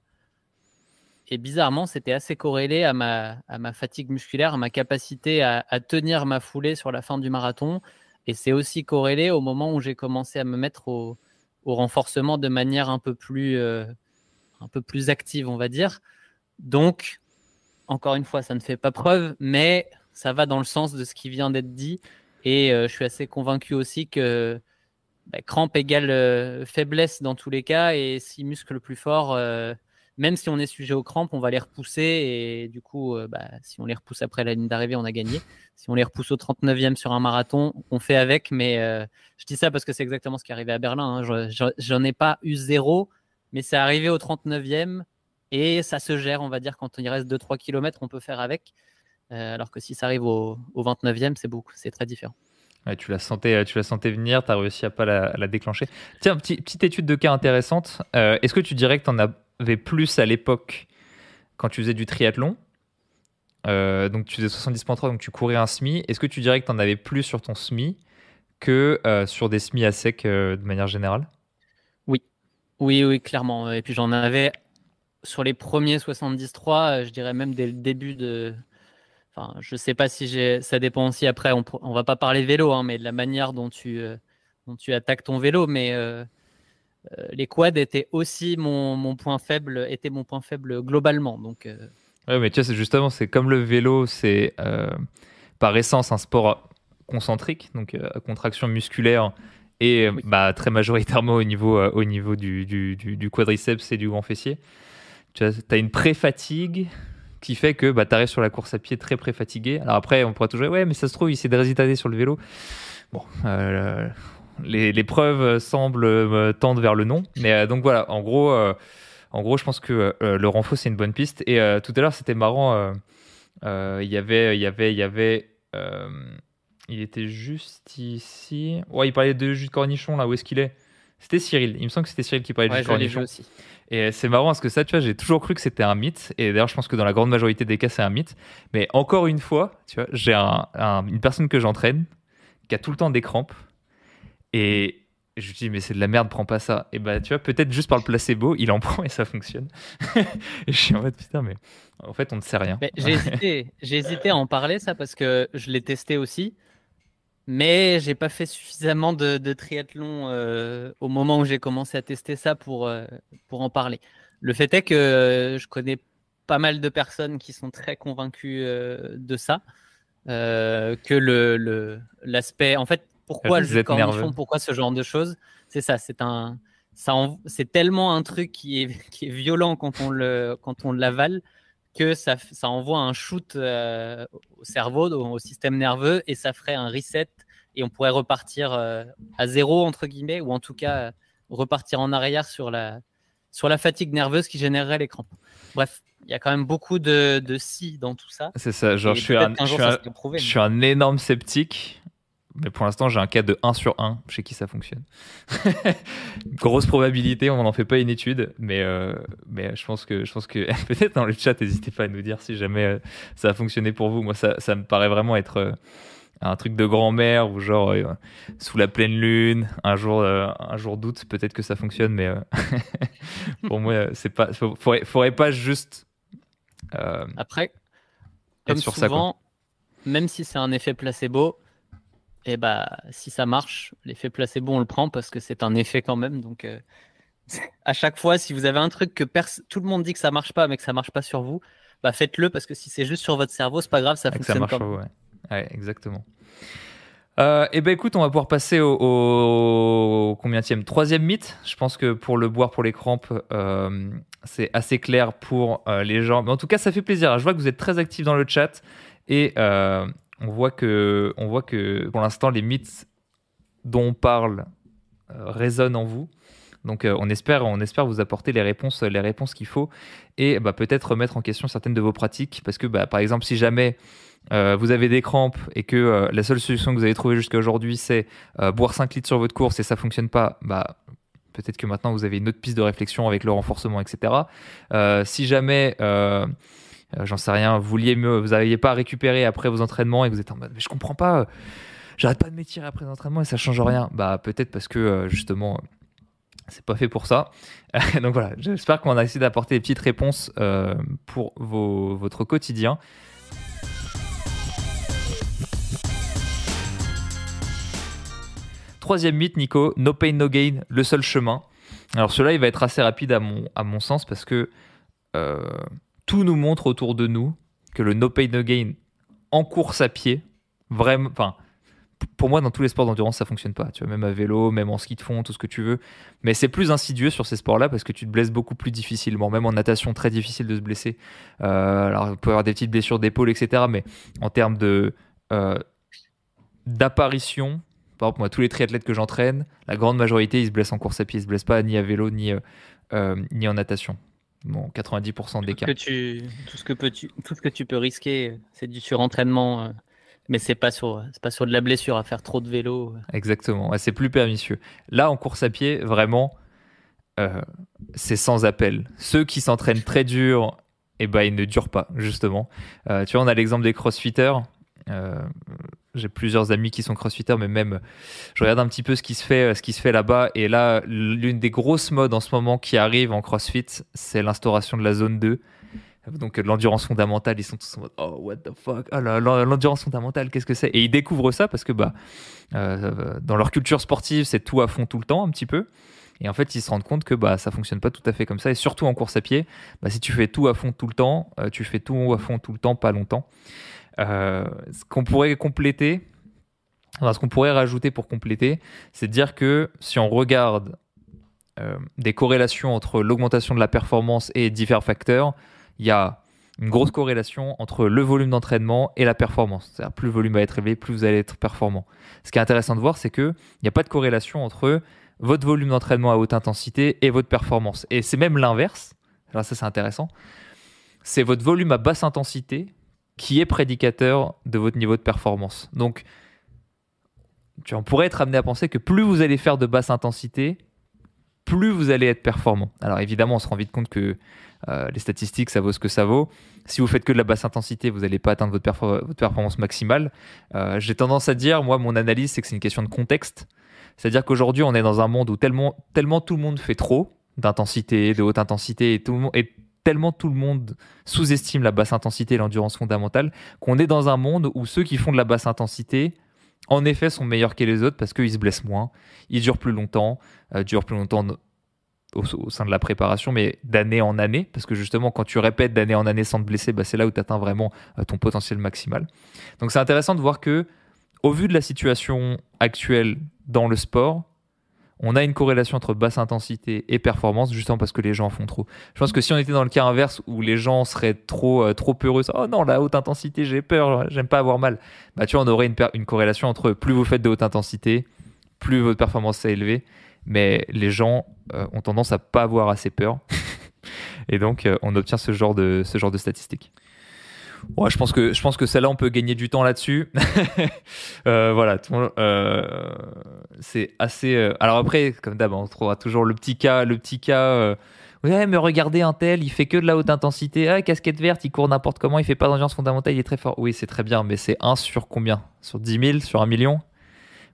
A: Et bizarrement, c'était assez corrélé à ma, fatigue musculaire, à ma capacité à, tenir ma foulée sur la fin du marathon. Et c'est aussi corrélé au moment où j'ai commencé à me mettre au, renforcement de manière un peu, plus, euh, un peu plus active, on va dire. Donc, encore une fois, ça ne fait pas preuve, mais ça va dans le sens de ce qui vient d'être dit. Et euh, je suis assez convaincu aussi que bah, crampe égale euh, faiblesse dans tous les cas. Et si muscle plus fort même si on est sujet aux crampes, on va les repousser et du coup, euh, bah, si on les repousse après la ligne d'arrivée, on a gagné. Si on les repousse au 39e sur un marathon, on fait avec. Mais euh, je dis ça parce que c'est exactement ce qui est arrivé à Berlin. Hein. J'en ai pas eu zéro, mais c'est arrivé au 39e et ça se gère, on va dire, quand il reste 2-3 km, on peut faire avec. Euh, alors que si ça arrive au, 29e, c'est beaucoup, c'est très différent.
B: tu la sentais, tu la sentais venir, tu as réussi à pas la, déclencher. Tiens, petite étude de cas intéressante. Est-ce que tu dirais que tu en as plus à l'époque quand tu faisais du triathlon. Euh, donc tu faisais 70.3, donc tu courais un SMI. Est-ce que tu dirais que tu en avais plus sur ton SMI que euh, sur des SMI à sec euh, de manière générale?
A: Oui, oui, oui, clairement. Et puis j'en avais sur les premiers 73, je dirais même dès le début de. Enfin, je sais pas si. Ça dépend aussi après. On, on va pas parler vélo, hein, mais de la manière dont tu, dont tu attaques ton vélo. Mais les quads étaient aussi mon, point faible, était mon point faible globalement. Donc, euh,
B: ouais, mais tu vois, c'est justement, c'est comme le vélo, c'est euh, par essence un sport concentrique, donc à contraction musculaire et bah, très majoritairement au niveau, au niveau du, du, quadriceps et du grand fessier. Tu as une pré-fatigue qui fait que bah, tu arrives sur la course à pied très pré-fatigué. Alors après, on pourra toujours ouais, mais ça se trouve, il s'est déshydraté sur le vélo. Bon, les, preuves semblent euh, tendre vers le non. Mais euh, donc voilà, en gros, euh, en gros, je pense que le renfort c'est une bonne piste. Et tout à l'heure, c'était marrant. Il y avait, il y avait, il y avait. il était juste ici. Ouais, il parlait de jus de cornichon là. Où est-ce qu'il est, C'était Cyril. Il me semble que c'était Cyril qui parlait de jus de cornichon. Aussi. Et c'est marrant parce que ça, tu vois, j'ai toujours cru que c'était un mythe. Et d'ailleurs, je pense que dans la grande majorité des cas, c'est un mythe. Mais encore une fois, tu vois, j'ai une personne que j'entraîne qui a tout le temps des crampes et je lui dis, mais c'est de la merde, prends pas ça. Et bah, tu vois, peut-être juste par le placebo, il en prend et ça fonctionne. et je suis en mode, putain, mais en fait, on ne sait rien.
A: j'ai hésité, à en parler, ça, parce que je l'ai testé aussi. Mais j'ai pas fait suffisamment de, triathlon euh, au moment où j'ai commencé à tester ça pour, euh, pour en parler. Le fait est que je connais pas mal de personnes qui sont très convaincues euh, de ça. que le l'aspect en fait pourquoi le cornichon Pourquoi ce genre de choses? C'est ça, c'est un, ça c'est tellement un truc qui est, qui est violent quand on le, quand on l'avale que ça, ça envoie un shoot euh, au cerveau, au, système nerveux, et ça ferait un reset et on pourrait repartir à zéro, entre guillemets, ou en tout cas repartir en arrière sur la, sur la fatigue nerveuse qui générerait les crampes. Bref, il y a quand même beaucoup de, de si dans tout ça.
B: C'est ça, genre je suis, un, je, suis un, énorme sceptique, mais pour l'instant j'ai un cas de 1 sur 1 chez qui ça fonctionne. Grosse probabilité, on n'en fait pas une étude, mais, euh, mais je pense que, je pense que peut-être dans le chat, n'hésitez pas à nous dire si jamais euh, ça a fonctionné pour vous. Moi, ça, ça me paraît vraiment être... Euh, un truc de grand-mère ou genre euh, sous la pleine lune, un jour, un jour d'août, peut-être que ça fonctionne, mais pour moi, c'est pas, faudrait, faudrait pas juste.
A: Après, comme sur souvent, même si c'est un effet placebo, et eh bah si ça marche, l'effet placebo on le prend parce que c'est un effet quand même. Donc à chaque fois, si vous avez un truc que tout le monde dit que ça marche pas, mais que ça marche pas sur vous, bah faites-le parce que si c'est juste sur votre cerveau, c'est pas grave, ça fonctionne pas.
B: Ouais, exactement. Euh, et eh ben écoute, on va pouvoir passer au, au combien troisième mythe. Je pense que pour le boire pour les crampes, euh, c'est assez clair pour euh, les gens. Mais en tout cas, ça fait plaisir. Je vois que vous êtes très actifs dans le chat et euh, on voit que, on voit que pour l'instant les mythes dont on parle résonnent en vous. Donc on espère, on espère vous apporter les réponses, les réponses qu'il faut et bah, peut-être remettre en question certaines de vos pratiques parce que bah, par exemple si jamais euh, vous avez des crampes et que euh, la seule solution que vous avez trouvée jusqu'à aujourd'hui, c'est euh, boire 5 litres sur votre course et ça fonctionne pas, bah, peut-être que maintenant vous avez une autre piste de réflexion avec le renforcement, etc. si jamais, j'en sais rien, vous n'arriviez pas à récupérer après vos entraînements et vous êtes en mode, mais je comprends pas, j'arrête pas de m'étirer après l'entraînement et ça change rien, bah peut-être parce que justement c'est pas fait pour ça. Donc voilà, j'espère qu'on a essayé d'apporter des petites réponses pour votre quotidien. Troisième mythe, Nico, no pain, no gain, le seul chemin. Alors celui-là, il va être assez rapide à mon, sens parce que euh, tout nous montre autour de nous que le no pain, no gain en course à pied, vraiment, enfin, pour moi, dans tous les sports d'endurance, ça fonctionne pas. Tu vois, même à vélo, même en ski de fond, tout ce que tu veux. Mais c'est plus insidieux sur ces sports-là parce que tu te blesses beaucoup plus difficilement. Même en natation, très difficile de se blesser. Euh, alors, il peut avoir des petites blessures d'épaule, etc. Mais en termes de euh, d'apparition, par exemple, moi, tous les triathlètes que j'entraîne, la grande majorité, ils se blessent en course à pied. Ils se blessent pas ni à vélo, ni, euh, ni en natation. Bon, 90% des cas.
A: Que tu, tout, ce que peux tu, tout ce que tu peux risquer, c'est du surentraînement. Euh, mais c'est pas sur, pas sur de la blessure à faire trop de vélo.
B: Exactement. c'est plus pernicieux. Là, en course à pied, vraiment, c'est sans appel. Ceux qui s'entraînent très dur, eh ben, ils ne durent pas, justement. tu vois, on a l'exemple des crossfitters. Euh, j'ai plusieurs amis qui sont crossfitters, mais même je regarde un petit peu ce qui se fait, ce qui se fait là-bas. Et là, l'une des grosses modes en ce moment qui arrive en CrossFit, c'est l'instauration de la zone 2. Donc l'endurance fondamentale, ils sont tous en mode oh what the fuck, oh, l'endurance fondamentale, qu'est-ce que c'est? Et ils découvrent ça parce que bah euh, dans leur culture sportive, c'est tout à fond tout le temps un petit peu. Et en fait, ils se rendent compte que bah ça fonctionne pas tout à fait comme ça. Et surtout en course à pied, bah, si tu fais tout à fond tout le temps, euh, tu fais tout à fond tout le temps, pas longtemps. Euh, ce qu'on pourrait compléter, ce qu'on pourrait rajouter pour compléter, c'est de dire que si on regarde euh, des corrélations entre l'augmentation de la performance et divers facteurs, il y a une grosse corrélation entre le volume d'entraînement et la performance. C'est-à-dire plus le volume va être élevé, plus vous allez être performant. Ce qui est intéressant de voir, c'est qu'il n'y a pas de corrélation entre votre volume d'entraînement à haute intensité et votre performance. Et c'est même l'inverse. Alors ça c'est intéressant. C'est votre volume à basse intensité qui est prédicateur de votre niveau de performance. Donc, tu en pourrais être amené à penser que plus vous allez faire de basse intensité, plus vous allez être performant. Alors évidemment, on se rend vite compte que euh, les statistiques, ça vaut ce que ça vaut. Si vous faites que de la basse intensité, vous n'allez pas atteindre votre, performance maximale. Euh, j'ai tendance à dire, moi, mon analyse, c'est que c'est une question de contexte. C'est-à-dire qu'aujourd'hui, on est dans un monde où tellement, tellement tout le monde fait trop d'intensité, de haute intensité, et tout le monde, tellement tout le monde sous-estime la basse intensité et l'endurance fondamentale qu'on est dans un monde où ceux qui font de la basse intensité, en effet, sont meilleurs que les autres parce qu'ils se blessent moins, ils durent plus longtemps, euh, durent plus longtemps au, sein de la préparation, mais d'année en année, parce que justement, quand tu répètes d'année en année sans te blesser, bah, c'est là où tu atteins vraiment euh, ton potentiel maximal. Donc c'est intéressant de voir que, au vu de la situation actuelle dans le sport, on a une corrélation entre basse intensité et performance, justement parce que les gens en font trop. Je pense que si on était dans le cas inverse où les gens seraient trop, euh, trop heureux, oh non, la haute intensité, j'ai peur, j'aime pas avoir mal, bah tu vois, on aurait une, une corrélation entre plus vous faites de haute intensité, plus votre performance est élevée, mais les gens euh, ont tendance à pas avoir assez peur. et donc, euh, on obtient ce genre de, ce genre de statistiques. Ouais, je pense que je pense que celle-là on peut gagner du temps là-dessus. Euh, voilà, euh, c'est assez. Euh, alors après, comme d'hab, on trouvera toujours le petit cas, le petit cas. ouais, mais regardez un tel, il fait que de la haute intensité. Ah, casquette verte, il court n'importe comment, il fait pas d'endurance fondamentale, il est très fort. Oui, c'est très bien, mais c'est 1 sur combien? Sur 10 000 Sur 1 million?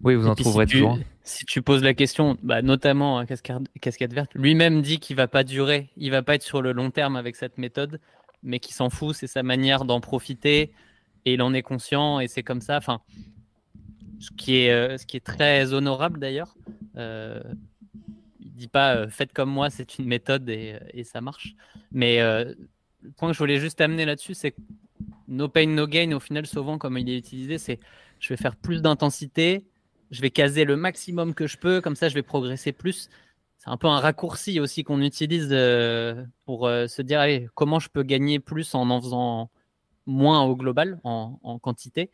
B: Oui, vous en trouverez toujours.
A: si tu poses la question, bah, notamment casquette, casquette verte, lui-même dit qu'il va pas durer, il va pas être sur le long terme avec cette méthode mais qui s'en fout, c'est sa manière d'en profiter et il en est conscient et c'est comme ça. Enfin, ce qui est, euh, très honorable d'ailleurs. Euh, il dit pas euh, faites comme moi, c'est une méthode et, ça marche. Mais euh, le point que je voulais juste amener là-dessus, c'est no pain, no gain, au final, souvent, comme il est utilisé, c'est je vais faire plus d'intensité, je vais caser le maximum que je peux, comme ça je vais progresser plus un peu un raccourci aussi qu'on utilise euh, pour euh, se dire comment je peux gagner plus en en faisant moins au global, en, quantité.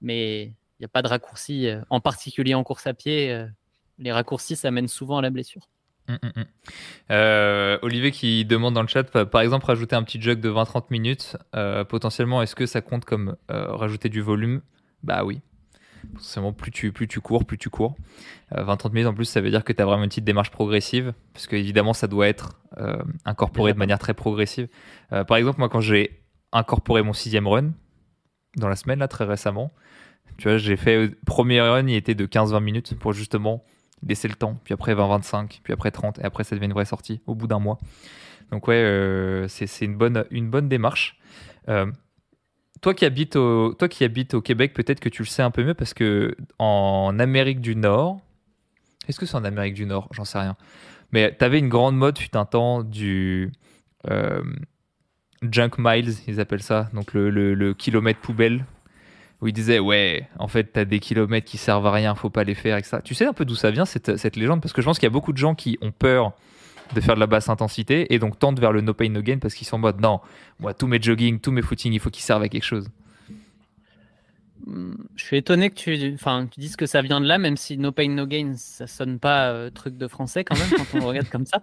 A: Mais il n'y a pas de raccourci, euh, en particulier en course à pied. les raccourcis, ça mène souvent à la blessure.
B: Hum, hum, hum. Olivier qui demande dans le chat, par exemple, rajouter un petit jog de 20-30 minutes, potentiellement, est-ce que ça compte comme rajouter du volume? Bah oui, Potentiellement, plus tu, plus tu cours, plus tu cours. 20-30 euh, minutes en plus, ça veut dire que tu as vraiment une petite démarche progressive, parce que évidemment, ça doit être euh, incorporé de manière très progressive. Euh, par exemple, moi, quand j'ai incorporé mon sixième run dans la semaine, là, très récemment, tu vois, j'ai fait premier run, il était de 15-20 minutes pour justement laisser le temps, puis après 20-25, puis après 30, et après ça devient une vraie sortie au bout d'un mois. Donc ouais, c'est une bonne, une bonne démarche toi qui habites au, toi qui habites au Québec, peut-être que tu le sais un peu mieux parce que en Amérique du Nord, est-ce que c'est en Amérique du Nord? J'en sais rien. Mais tu avais une grande mode, fut un temps, du euh, junk miles, ils appellent ça, donc le, kilomètre poubelle, où ils disaient ouais, en fait, tu as des kilomètres qui servent à rien, faut pas les faire, etc. Tu sais un peu d'où ça vient cette, cette légende? Parce que je pense qu'il y a beaucoup de gens qui ont peur de faire de la basse intensité et donc tente vers le no pain no gain parce qu'ils sont en mode non, moi tous mes jogging, tous mes footing, il faut qu'ils servent à quelque chose.
A: Hmm, je suis étonné que tu, dises que ça vient de là, même si no pain no gain, ça sonne pas euh, truc de français quand même quand on regarde comme ça.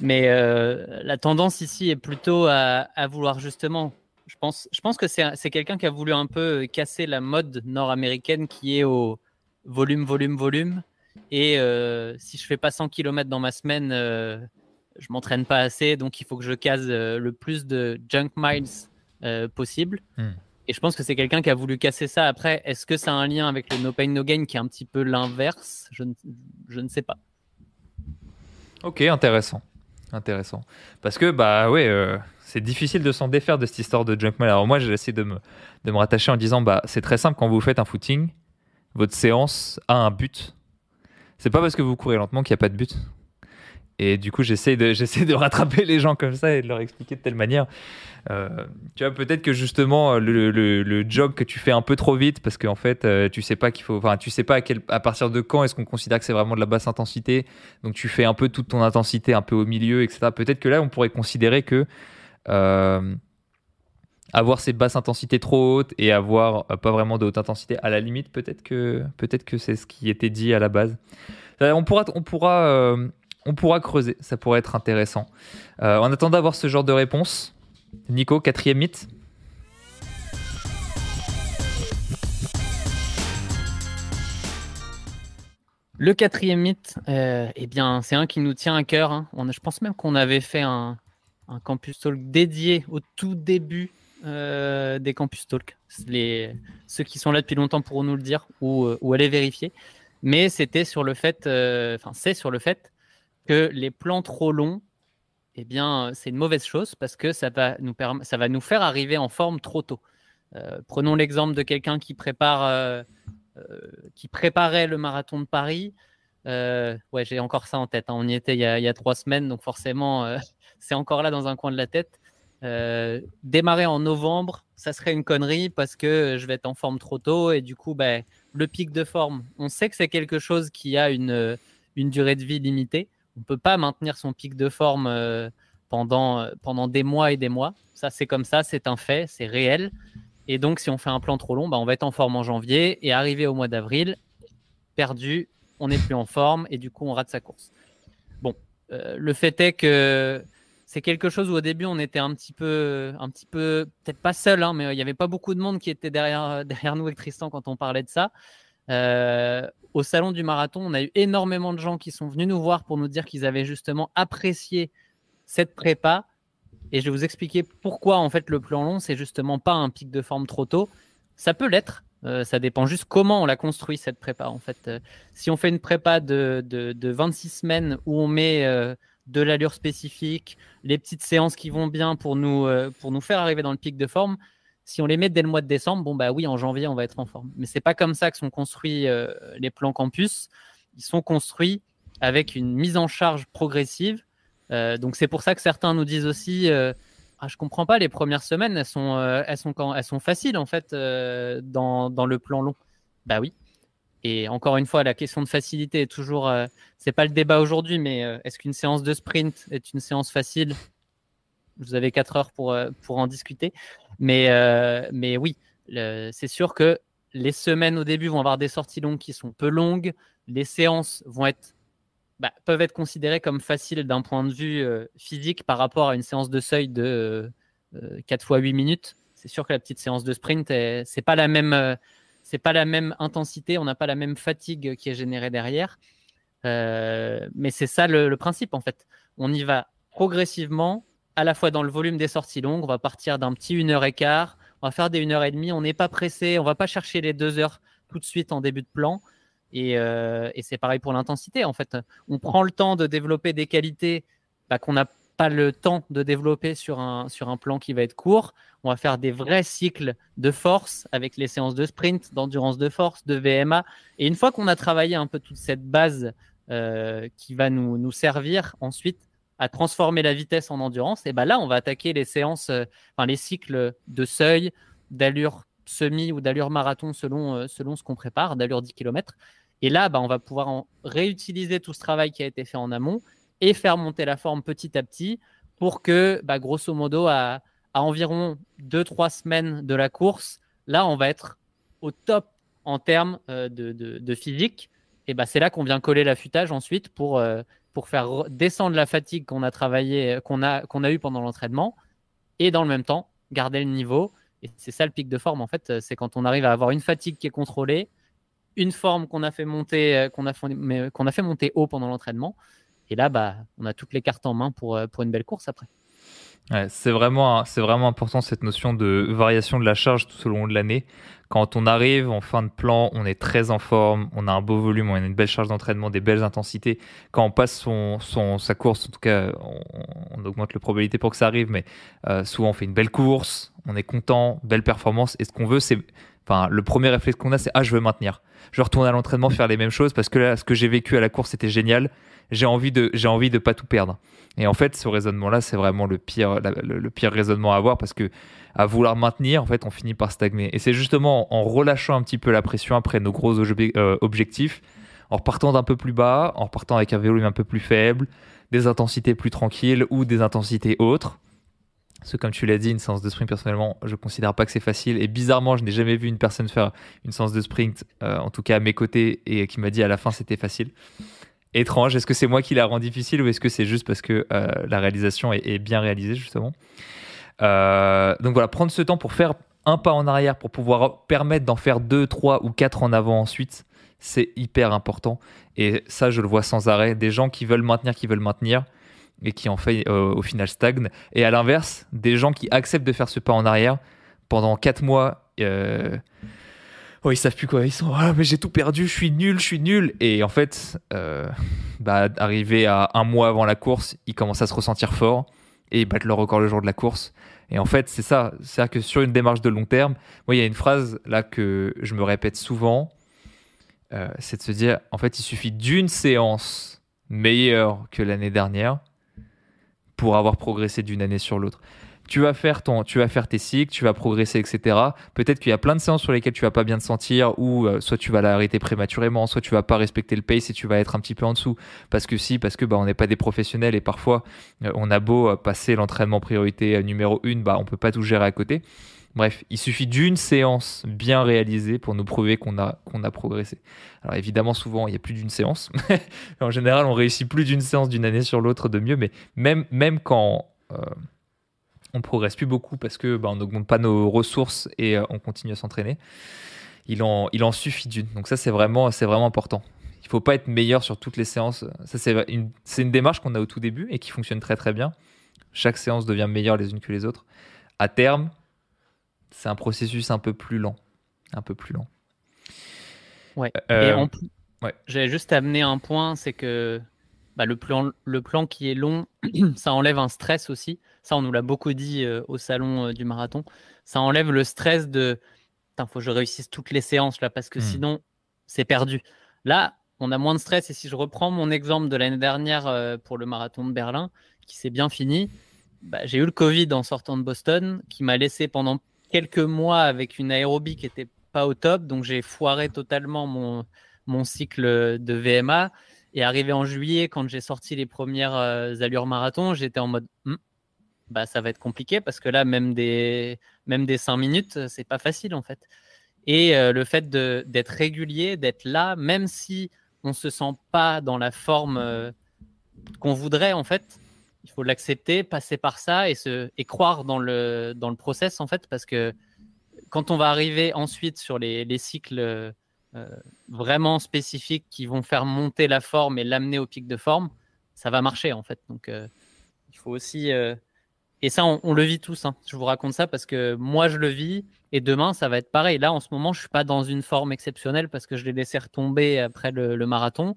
A: Mais euh, la tendance ici est plutôt à, vouloir justement je pense, je pense que c'est quelqu'un qui a voulu un peu casser la mode nord-américaine qui est au volume, volume, volume. Et euh, si je fais pas 100 km dans ma semaine, je m'entraîne pas assez, donc il faut que je case euh, le plus de junk miles euh, possible. Hmm. Et je pense que c'est quelqu'un qui a voulu casser ça. Après, est-ce que ça a un lien avec le no pain no gain qui est un petit peu l'inverse? Je, je, ne sais pas.
B: Ok, intéressant. Intéressant. Parce que, bah ouais, euh, c'est difficile de s'en défaire de cette histoire de junk miles. Alors moi, j'ai essayé de me, de me rattacher en disant, bah c'est très simple quand vous faites un footing, votre séance a un but. C'est pas parce que vous courez lentement qu'il n'y a pas de but. Et du coup, j'essaie de, de rattraper les gens comme ça et de leur expliquer de telle manière. Euh, tu vois, peut-être que justement, le, le, le, jog que tu fais un peu trop vite, parce qu'en fait, euh, tu sais pas qu'il faut, enfin, tu sais pas à, quel, à partir de quand est-ce qu'on considère que c'est vraiment de la basse intensité. Donc, tu fais un peu toute ton intensité un peu au milieu, etc. Peut-être que là, on pourrait considérer que euh, avoir ces basses intensités trop hautes et avoir pas vraiment de haute intensité, à la limite, peut-être que, peut-être que c'est ce qui était dit à la base. On pourra, on pourra on pourra creuser, ça pourrait être intéressant. Euh, en attendant d'avoir ce genre de réponse, Nico, quatrième mythe
A: Le quatrième mythe, euh, eh bien, c'est un qui nous tient à cœur. Hein. Je pense même qu'on avait fait un, campus talk dédié au tout début euh, des campus talk. Ceux qui sont là depuis longtemps pourront nous le dire ou, ou aller vérifier. Mais c'était sur le fait, enfin, c'est sur le fait que les plans trop longs, eh bien, c'est une mauvaise chose parce que ça va nous, faire arriver en forme trop tôt. Euh, prenons l'exemple de quelqu'un qui prépare, euh, euh, qui préparait le marathon de Paris. ouais, j'ai encore ça en tête. Hein. On y était il y, a, trois semaines, donc forcément, c'est encore là dans un coin de la tête. Démarrer en novembre, ça serait une connerie parce que je vais être en forme trop tôt et du coup, ben, le pic de forme, on sait que c'est quelque chose qui a une une durée de vie limitée. On ne peut pas maintenir son pic de forme euh, pendant, euh, pendant des mois et des mois. Ça, c'est comme ça, c'est un fait, c'est réel. Et donc, si on fait un plan trop long, bah, on va être en forme en janvier et arrivé au mois d'avril, perdu, on n'est plus en forme et du coup, on rate sa course. Bon, euh, le fait est que c'est quelque chose où au début, on était un petit peu, un petit peu peut-être pas seul, hein, mais il n'y avait pas beaucoup de monde qui était derrière, derrière nous avec Tristan quand on parlait de ça. Euh, au salon du marathon, on a eu énormément de gens qui sont venus nous voir pour nous dire qu'ils avaient justement apprécié cette prépa. Et je vais vous expliquer pourquoi en fait le plan long, c'est justement pas un pic de forme trop tôt. Ça peut l'être. Euh, ça dépend juste comment on l'a construit cette prépa. En fait, euh, si on fait une prépa de, de, 26 semaines où on met de l'allure spécifique, les petites séances qui vont bien pour nous, pour nous faire arriver dans le pic de forme, si on les met dès le mois de décembre, bon bah oui, en janvier, on va être en forme. Mais c'est pas comme ça que sont construits euh, les plans campus. Ils sont construits avec une mise en charge progressive. Euh, donc c'est pour ça que certains nous disent aussi, euh, ah, je comprends pas, les premières semaines, elles sont, elles sont, elles sont faciles en fait dans, dans, le plan long. Bah oui. Et encore une fois, la question de facilité est toujours, c'est pas le débat aujourd'hui, mais est-ce qu'une séance de sprint est une séance facile? Vous avez quatre heures pour, pour en discuter. Mais, euh, mais oui, c'est sûr que les semaines au début vont avoir des sorties longues qui sont peu longues. Les séances vont être, bah, peuvent être considérées comme faciles d'un point de vue euh, physique par rapport à une séance de seuil de 4 fois 8 minutes. C'est sûr que la petite séance de sprint, c'est pas la même, c'est pas la même intensité, on n'a pas la même fatigue qui est générée derrière. Euh, mais c'est ça le, principe en fait. On y va progressivement à la fois dans le volume des sorties longues. On va partir d'un petit 1 heure et quart. On va faire des 1 heure et demie. On n'est pas pressé. On va pas chercher les 2 heures tout de suite en début de plan. Euh, et, c'est pareil pour l'intensité. En fait, on prend le temps de développer des qualités bah, qu'on n'a pas le temps de développer sur un, sur un plan qui va être court. On va faire des vrais cycles de force avec les séances de sprint, d'endurance de force, de VMA. Et une fois qu'on a travaillé un peu toute cette base euh, qui va nous, nous servir ensuite à transformer la vitesse en endurance, et ben là, on va attaquer les séances, euh, enfin les cycles de seuil, d'allure semi ou d'allure marathon selon, euh, selon ce qu'on prépare, d'allure 10 km. Et là, bah, on va pouvoir réutiliser tout ce travail qui a été fait en amont et faire monter la forme petit à petit pour que, bah, grosso modo, à, environ 2-3 semaines de la course, là, on va être au top en termes euh, de, physique. Et bah, c'est là qu'on vient coller l'affûtage ensuite pour, pour faire descendre la fatigue qu'on a travaillé, qu'on a, a eu pendant l'entraînement, et dans le même temps garder le niveau. Et c'est ça le pic de forme en fait, c'est quand on arrive à avoir une fatigue qui est contrôlée, une forme qu'on a fait monter, euh, qu'on a fait monter haut pendant l'entraînement, et là bah on a toutes les cartes en main pour, euh, pour une belle course après
B: c'est vraiment, vraiment important cette notion de variation de la charge tout au long de l'année. Quand on arrive en fin de plan, on est très en forme, on a un beau volume, on a une belle charge d'entraînement, des belles intensités. Quand on passe son, son sa course, en tout cas, on, augmente la probabilité pour que ça arrive, mais euh, souvent on fait une belle course, on est content, belle performance. Et ce qu'on veut, c'est, enfin, le premier réflexe qu'on a, c'est ah, je veux maintenir. Je veux retourner à l'entraînement, faire les mêmes choses parce que là, ce que j'ai vécu à la course, c'était génial j'ai envie de j'ai envie de pas tout perdre. Et en fait, ce raisonnement-là, c'est vraiment le pire le, pire raisonnement à avoir parce que à vouloir maintenir, en fait, on finit par stagner. Et c'est justement en relâchant un petit peu la pression après nos gros euh, objectifs, en repartant d'un peu plus bas, en repartant avec un volume un peu plus faible, des intensités plus tranquilles ou des intensités autres. Parce que comme tu l'as dit, une séance de sprint, personnellement, je considère pas que c'est facile. Et bizarrement, je n'ai jamais vu une personne faire une séance de sprint, euh, en tout cas à mes côtés, et qui m'a dit à la fin c'était facile étrange. Est-ce que c'est moi qui la rend difficile ou est-ce que c'est juste parce que euh, la réalisation est, bien réalisée justement? Euh, Donc voilà, prendre ce temps pour faire un pas en arrière pour pouvoir permettre d'en faire deux, trois ou quatre en avant ensuite, c'est hyper important. Et ça, je le vois sans arrêt. Des gens qui veulent maintenir, qui veulent maintenir et qui en fait euh, au final stagnent. Et à l'inverse, des gens qui acceptent de faire ce pas en arrière pendant quatre mois oh, ils savent plus quoi. Ils sont, ah, mais j'ai tout perdu, je suis nul, je suis nul. Et en fait, euh, bah, arrivé à un mois avant la course, ils commencent à se ressentir fort et ils battent leur record le jour de la course. Et en fait, c'est ça. C'est-à-dire que sur une démarche de long terme, moi, il y a une phrase là que je me répète souvent. Euh, c'est de se dire, en fait, il suffit d'une séance meilleure que l'année dernière pour avoir progressé d'une année sur l'autre tu vas faire ton, tu vas faire tes cycles, tu vas progresser, etc. Peut-être qu'il y a plein de séances sur lesquelles tu vas pas bien te sentir, ou euh, soit tu vas l'arrêter prématurément, soit tu vas pas respecter le pace et tu vas être un petit peu en dessous. Parce que si, parce que bah on n'est pas des professionnels et parfois euh, on a beau passer l'entraînement priorité numéro une, bah on peut pas tout gérer à côté. Bref, il suffit d'une séance bien réalisée pour nous prouver qu'on a, a progressé. Alors évidemment, souvent, il y a plus d'une séance. en général, on réussit plus d'une séance d'une année sur l'autre de mieux, mais même, même quand euh, on progresse plus beaucoup parce que bah, on n'augmente pas nos ressources et euh, on continue à s'entraîner, il en, il en suffit d'une. Donc ça, c'est vraiment, vraiment important. Il faut pas être meilleur sur toutes les séances. C'est une, c'est une démarche qu'on a au tout début et qui fonctionne très très bien. Chaque séance devient meilleure les unes que les autres. À terme, c'est un processus un peu plus lent. Un peu plus lent.
A: Ouais. Euh, ouais. J'avais juste amené un point, c'est que bah, le, plan, le plan qui est long, ça enlève un stress aussi. Ça, on nous l'a beaucoup dit euh, au salon euh, du marathon. Ça enlève le stress de il faut que je réussisse toutes les séances là parce que hmm. sinon, c'est perdu. Là, on a moins de stress. Et si je reprends mon exemple de l'année dernière pour le marathon de Berlin, qui s'est bien fini, bah, j'ai eu le Covid en sortant de Boston, qui m'a laissé pendant quelques mois avec une aérobie qui n'était pas au top, donc j'ai foiré totalement mon, mon cycle de VMA. Et arrivé en juillet, quand j'ai sorti les premières euh, allures marathon, j'étais en mode hmm, bah, ça va être compliqué parce que là, même des, même des 5 minutes, c'est pas facile en fait. Et euh, le fait d'être régulier, d'être là, même si on se sent pas dans la forme euh, qu'on voudrait en fait, il faut l'accepter, passer par ça et, se, et croire dans le, dans le process en fait, parce que quand on va arriver ensuite sur les, les cycles euh, vraiment spécifiques qui vont faire monter la forme et l'amener au pic de forme, ça va marcher en fait. Donc euh, il faut aussi. Euh, et ça, on, le vit tous. Hein. Je vous raconte ça parce que moi, je le vis et demain, ça va être pareil. Là, en ce moment, je suis pas dans une forme exceptionnelle parce que je l'ai laissé retomber après le, le marathon.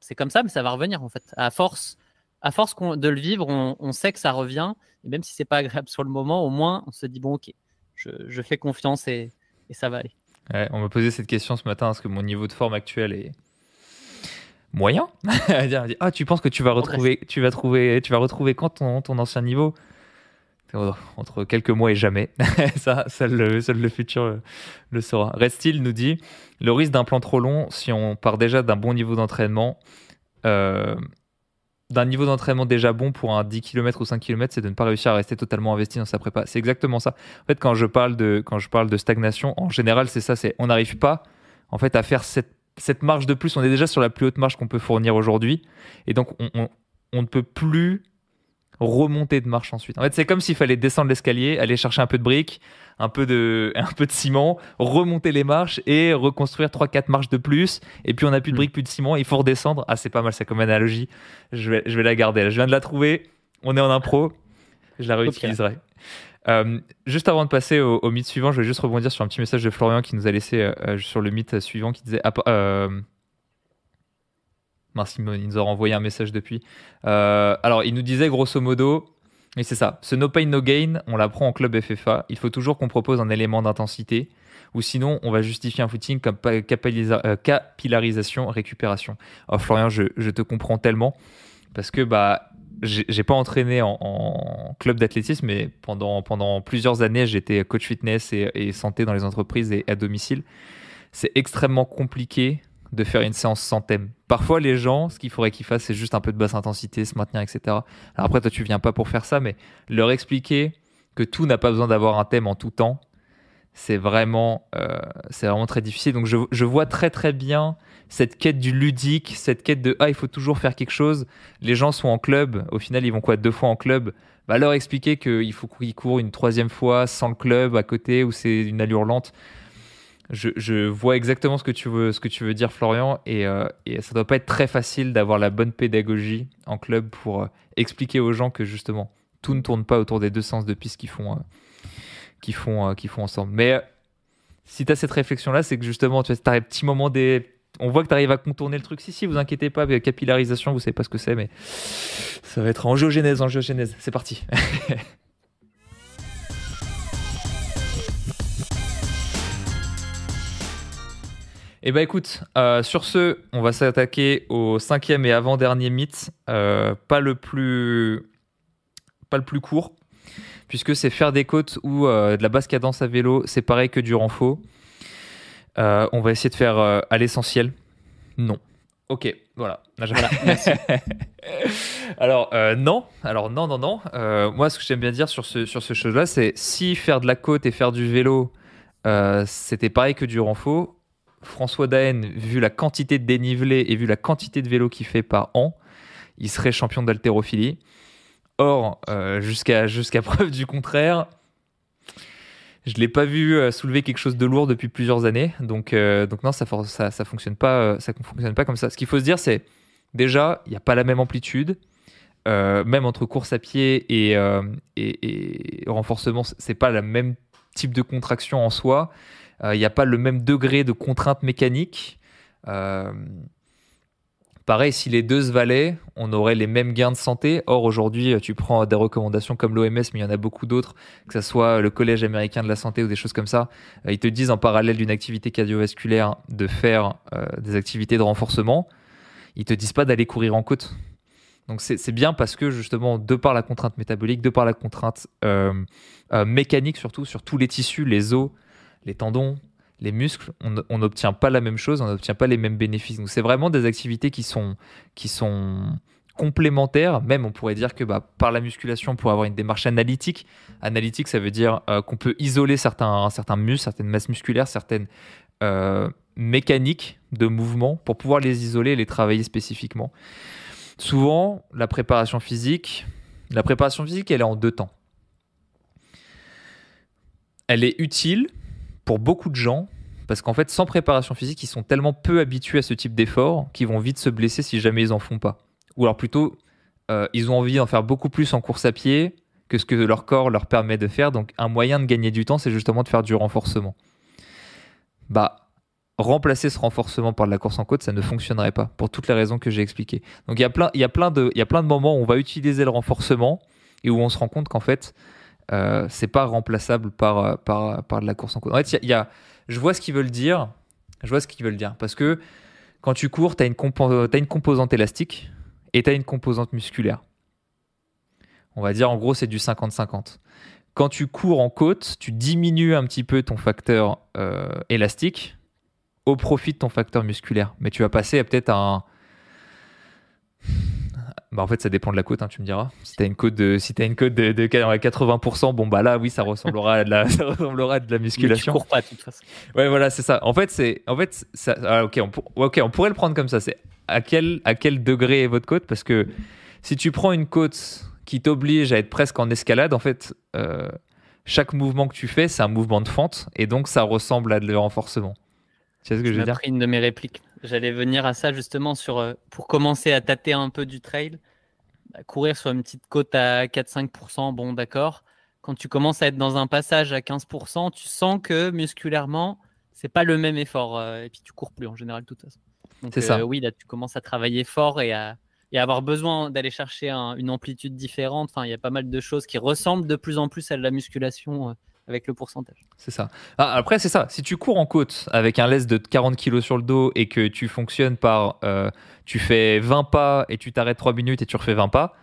A: C'est comme ça, mais ça va revenir en fait. À force à force de le vivre, on, sait que ça revient. Et même si c'est pas agréable sur le moment, au moins, on se dit bon, ok, je, fais confiance et, ça va aller.
B: on m'a posé cette question ce matin, est-ce que mon niveau de forme actuel est moyen Ah, tu penses que tu vas retrouver, tu vas trouver, tu vas retrouver quand ton, ancien niveau? Entre quelques mois et jamais. ça, seul le, futur le, saura. Restil nous dit le risque d'un plan trop long, si on part déjà d'un bon niveau d'entraînement, euh, d'un niveau d'entraînement déjà bon pour un 10 km ou 5 km, c'est de ne pas réussir à rester totalement investi dans sa prépa. C'est exactement ça. En fait, quand je parle de, quand je parle de stagnation, en général, c'est ça, c'est on n'arrive pas en fait à faire cette, cette marge de plus. On est déjà sur la plus haute marge qu'on peut fournir aujourd'hui. Et donc, on, on ne peut plus remonter de marche ensuite. En fait, c'est comme s'il fallait descendre l'escalier, aller chercher un peu de briques, un peu de, un peu de ciment, remonter les marches et reconstruire 3-4 marches de plus. Et puis on n'a plus de hmm. briques, plus de ciment, il faut redescendre. Ah, c'est pas mal, c'est comme analogie. Je vais, je vais la garder. Je viens de la trouver. On est en impro. Je la réutiliserai. Euh, juste avant de passer au, mythe suivant, je vais juste rebondir sur un petit message de Florian qui nous a laissé euh, sur le mythe suivant qui disait euh, Merci, il nous a renvoyé un message depuis. Euh, alors, il nous disait grosso modo, et c'est ça, ce no pain no gain, on l'apprend en club FFA. Il faut toujours qu'on propose un élément d'intensité, ou sinon on va justifier un footing comme euh, capillarisation, récupération. Alors, Florian, je, te comprends tellement, parce que bah, j'ai pas entraîné en, club d'athlétisme, mais pendant, plusieurs années, j'étais coach fitness et santé dans les entreprises et à domicile. C'est extrêmement compliqué de faire une séance sans thème. Parfois, les gens, ce qu'il faudrait qu'ils fassent, c'est juste un peu de basse intensité, se maintenir, etc. Après, toi, tu viens pas pour faire ça, mais leur expliquer que tout n'a pas besoin d'avoir un thème en tout temps, c'est vraiment, euh, vraiment très difficile. Donc, je, vois très très bien cette quête du ludique, cette quête de ah, il faut toujours faire quelque chose. Les gens sont en club, au final, ils vont quoi deux fois en club? Va leur expliquer qu'il faut qu'ils courent une troisième fois sans le club à côté où c'est une allure lente je, vois exactement ce que tu veux, ce que tu veux dire, Florian, et, euh, et ça doit pas être très facile d'avoir la bonne pédagogie en club pour euh, expliquer aux gens que justement tout ne tourne pas autour des deux sens de piste qui font, euh, font, font ensemble. Mais si tu as cette réflexion-là, c'est que justement, tu as un petit moment des. On voit que tu arrives à contourner le truc. Si, si, vous inquiétez pas, capillarisation, vous savez pas ce que c'est, mais ça va être en géogénèse, en géogénèse. C'est parti. Eh ben écoute, euh, sur ce, on va s'attaquer au cinquième et avant-dernier mythe, euh, pas le plus, pas le plus court, puisque c'est faire des côtes ou de la basse cadence à vélo, c'est pareil que du renfort. on va essayer de faire à l'essentiel. Non. Ok, voilà. alors non, alors non, non, non. moi, ce que j'aime bien dire sur ce sur ce chose-là, c'est si faire de la côte et faire du vélo, c'était pareil que du renfort François Daen, vu la quantité de dénivelé et vu la quantité de vélo qu'il fait par an, il serait champion d'haltérophilie. Or, euh, jusqu'à preuve du contraire, je ne l'ai pas vu euh, soulever quelque chose de lourd depuis plusieurs années. Donc, euh, donc non, ça ne ça, fonctionne, pas, ça fonctionne pas comme ça. Ce qu'il faut se dire, c'est déjà, il n'y a pas la même amplitude. même entre course à pied et, et, et renforcement, c'est pas le même type de contraction en soi. Il euh, n'y a pas le même degré de contrainte mécanique. Euh, pareil, si les deux se valaient, on aurait les mêmes gains de santé. Or, aujourd'hui, tu prends des recommandations comme l'OMS, mais il y en a beaucoup d'autres, que ce soit le Collège américain de la santé ou des choses comme ça. Euh, ils te disent en parallèle d'une activité cardiovasculaire de faire des activités de renforcement. Ils te disent pas d'aller courir en côte. Donc c'est bien parce que justement, de par la contrainte métabolique, de par la contrainte mécanique surtout, sur tous les tissus, les os, les tendons, les muscles, on n'obtient pas la même chose, on n'obtient pas les mêmes bénéfices. Donc c'est vraiment des activités qui sont, complémentaires. Même on pourrait dire que bah, par la musculation, on pourrait avoir une démarche analytique. Analytique, ça veut dire euh, qu'on peut isoler certains, certains muscles, certaines masses musculaires, certaines euh, mécaniques de mouvement pour pouvoir les isoler et les travailler spécifiquement. Souvent, la préparation physique, la préparation physique, elle est en deux temps. Elle est utile pour beaucoup de gens, parce qu'en fait, sans préparation physique, ils sont tellement peu habitués à ce type d'effort qu'ils vont vite se blesser si jamais ils en font pas. Ou alors plutôt, euh, ils ont envie d'en faire beaucoup plus en course à pied que ce que leur corps leur permet de faire. Donc, un moyen de gagner du temps, c'est justement de faire du renforcement. Bah, remplacer ce renforcement par de la course en côte, ça ne fonctionnerait pas pour toutes les raisons que j'ai expliquées. Donc, il y a plein, de moments où on va utiliser le renforcement et où on se rend compte qu'en fait, euh, c'est pas remplaçable par, euh, par, par de la course en côte. En fait, y, a, je vois ce qu'ils veulent dire. Je vois ce qu'ils veulent dire. Parce que quand tu cours, tu as, une composante élastique et tu as une composante musculaire. On va dire, en gros, c'est du 50-50. Quand tu cours en côte, tu diminues un petit peu ton facteur euh, élastique au profit de ton facteur musculaire. Mais tu vas passer peut-être à un bah en fait, ça dépend de la côte, hein, tu me diras. Si tu as une côte de, si as une côte de, 80%, bon bah là, oui, ça ressemblera à de la, ça ressemblera à de la musculation.
A: Mais tu cours pas de toute façon.
B: Ouais, voilà, c'est ça. En fait, c'est, en fait, ça, ah, ok, on, ok, on pourrait le prendre comme ça. C'est à quel, à quel degré est votre côte? Parce que si tu prends une côte qui t'oblige à être presque en escalade, en fait, euh, chaque mouvement que tu fais, c'est un mouvement de fente, et donc ça ressemble à de renforcement.
A: Tu sais ce que je veux dire? pris une de mes répliques. J'allais venir à ça justement sur euh, pour commencer à tâter un peu du trail. Bah, courir sur une petite côte à 4-5%, bon d'accord. Quand tu commences à être dans un passage à 15%, tu sens que musculairement, c'est pas le même effort. Euh, et puis tu cours plus en général de toute façon. C'est ça. Euh, oui, là tu commences à travailler fort et à, et avoir besoin d'aller chercher une amplitude différente. Enfin, il y a pas mal de choses qui ressemblent de plus en plus à de la musculation le pourcentage.
B: C'est ça. Ah, après, c'est ça. Si tu cours en côte avec un laisse de 40 kg sur le dos et que tu fonctionnes par. Euh, tu fais 20 pas et tu t'arrêtes 3 minutes et tu refais 20 pas.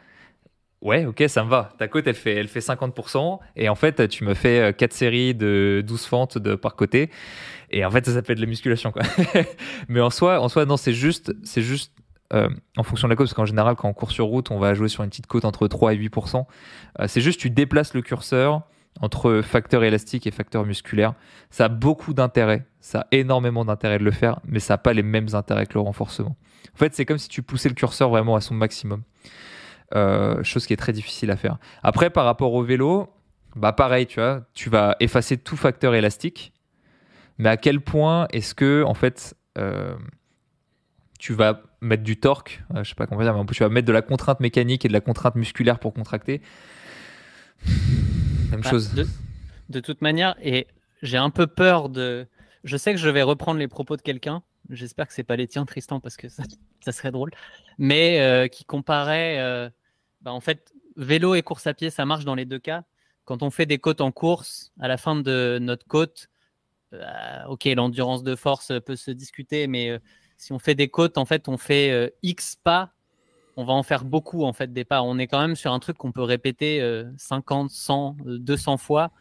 B: Ouais, ok, ça me va. Ta côte, elle fait, elle fait 50%. Et en fait, tu me fais 4 euh, séries de 12 fentes de par côté. Et en fait, ça s'appelle de la musculation. Quoi. Mais en soi, en soi non, c'est juste, c'est juste euh, en fonction de la côte, parce qu'en général, quand on court sur route, on va jouer sur une petite côte entre 3 et 8%. c'est juste, tu déplaces le curseur entre facteur élastique et facteur musculaire. Ça a beaucoup d'intérêt, ça a énormément d'intérêt de le faire, mais ça n'a pas les mêmes intérêts que le renforcement. En fait, c'est comme si tu poussais le curseur vraiment à son maximum. Euh, chose qui est très difficile à faire. Après, par rapport au vélo, bah pareil, tu vois, tu vas effacer tout facteur élastique, mais à quel point est-ce que, en fait, euh, tu vas mettre du torque, euh, je sais pas comment dire, mais tu vas mettre de la contrainte mécanique et de la contrainte musculaire pour contracter? Même bah, chose.
A: De, toute manière, et j'ai un peu peur de. Je sais que je vais reprendre les propos de quelqu'un. J'espère que c'est pas les tiens, Tristan, parce que ça, serait drôle. Mais euh, qui comparait, euh, bah, en fait, vélo et course à pied, ça marche dans les deux cas. Quand on fait des côtes en course, à la fin de notre côte, euh, ok, l'endurance de force peut se discuter, mais si on fait des côtes, en fait, on fait X pas on va en faire beaucoup en fait des pas. On est quand même sur un truc qu'on peut répéter 50, 100, 200 fois.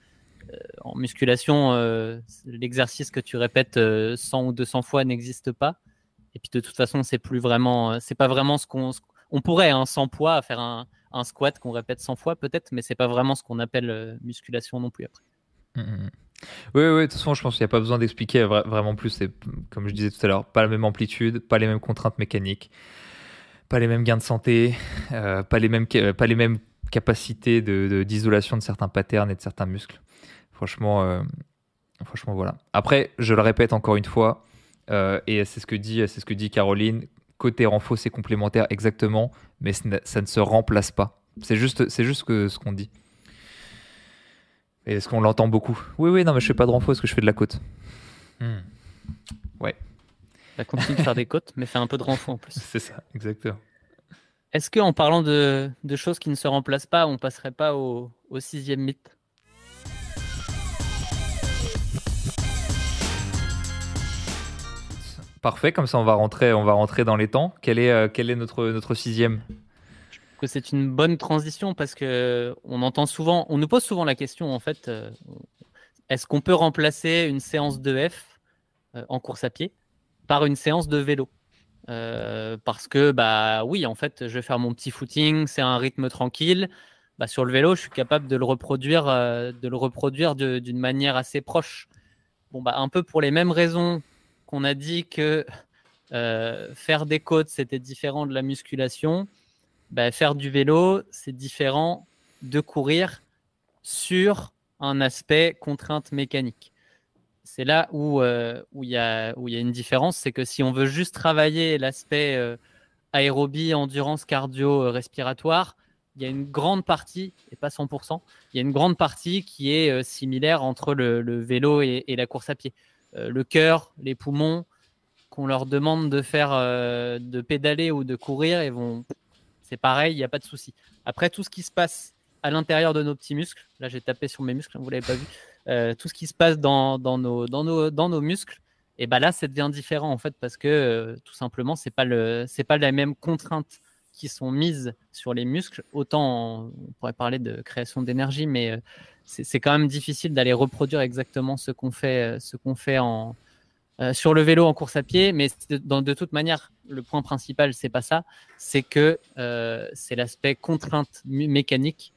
A: Euh, en musculation, euh, l'exercice que tu répètes 100 euh, ou 200 fois n'existe pas. Et puis de toute façon, c'est plus vraiment, c'est pas vraiment ce qu'on, on pourrait un hein, sans poids faire un, squat qu'on répète 100 fois peut-être, mais c'est pas vraiment ce qu'on appelle musculation non plus après.
B: Mmh, mmh, mmh. Oui, oui, de toute façon, je pense qu'il n'y a pas besoin d'expliquer vraiment plus. C'est, comme je disais tout à l'heure, pas la même amplitude, pas les mêmes contraintes mécaniques, pas les mêmes gains de santé, pas, les mêmes, pas les mêmes capacités de, d'isolation de certains patterns et de certains muscles. Franchement, euh, franchement, voilà. Après, je le répète encore une fois, euh, et c'est ce que dit, ce que dit Caroline. Côté renfo, c'est complémentaire exactement, mais ça ne se remplace pas. C'est juste, c'est juste que, ce qu'on dit. Et est-ce qu'on l'entend beaucoup Oui, oui, non, mais je fais pas de renfo parce que je fais de la côte. Hmm. Ouais.
A: Bah, continue de faire des côtes, mais fais un peu de renfo en plus.
B: C'est ça, exactement.
A: Est-ce qu'en parlant de, choses qui ne se remplacent pas, on passerait pas au sixième mythe?
B: Parfait, comme ça on va rentrer, on va rentrer dans les temps. Quel est, euh, quel est notre, notre sixième?
A: Que c'est une bonne transition parce que on entend souvent, on nous pose souvent la question en fait, euh, est-ce qu'on peut remplacer une séance de F euh, en course à pied? Par une séance de vélo Parce que bah oui, en fait, je vais faire mon petit footing, c'est un rythme tranquille. Bah, sur le vélo, je suis capable de le reproduire, de le reproduire d'une manière assez proche. Bon bah un peu pour les mêmes raisons qu'on a dit que euh, faire des côtes, c'était différent de la musculation, bah, faire du vélo, c'est différent de courir sur un aspect contrainte mécanique. C'est là où euh, il y, a, y a une différence, c'est que si on veut juste travailler l'aspect euh, aérobie, endurance, cardio, respiratoire, il y a une grande partie, et pas 100%, il y a une grande partie qui est similaire entre le, vélo et, la course à pied. Euh, le cœur, les poumons, qu'on leur demande de faire, euh, de pédaler ou de courir, et vont, c'est pareil, il n'y a pas de souci. Après, tout ce qui se passe à l'intérieur de nos petits muscles, là j'ai tapé sur mes muscles, hein, vous l'avez pas vu, euh, tout ce qui se passe dans, nos, muscles, et ben là, ça devient différent en fait parce que tout simplement, c'est pas pas la même contrainte qui sont mises sur les muscles. Autant on pourrait parler de création d'énergie, mais c'est quand même difficile d'aller reproduire exactement ce qu'on fait, euh, euh, sur le vélo en course à pied. Mais de, toute manière, le point principal, c'est pas ça. C'est que euh, c'est l'aspect contrainte mécanique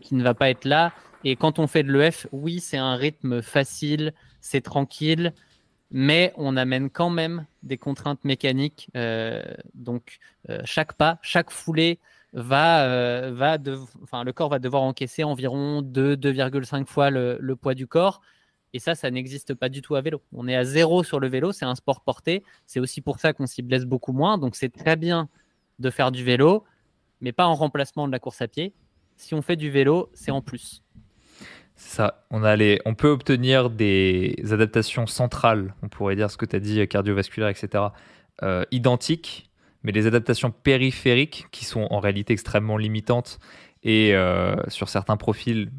A: qui ne va pas être là. Et quand on fait de l'EF, oui, c'est un rythme facile, c'est tranquille, mais on amène quand même des contraintes mécaniques. donc, chaque pas, chaque foulée, va, euh, va enfin, le corps va devoir encaisser environ 2, 2,5 fois le, poids du corps. Et ça, ça n'existe pas du tout à vélo. On est à zéro sur le vélo, c'est un sport porté. C'est aussi pour ça qu'on s'y blesse beaucoup moins. Donc c'est très bien de faire du vélo, mais pas en remplacement de la course à pied. Si on fait du vélo, c'est en plus.
B: Ça, on, on peut obtenir des adaptations centrales, on pourrait dire ce que tu as dit, cardiovasculaires, etc., euh, identiques mais les adaptations périphériques, qui sont en réalité extrêmement limitantes, et euh, sur certains profils,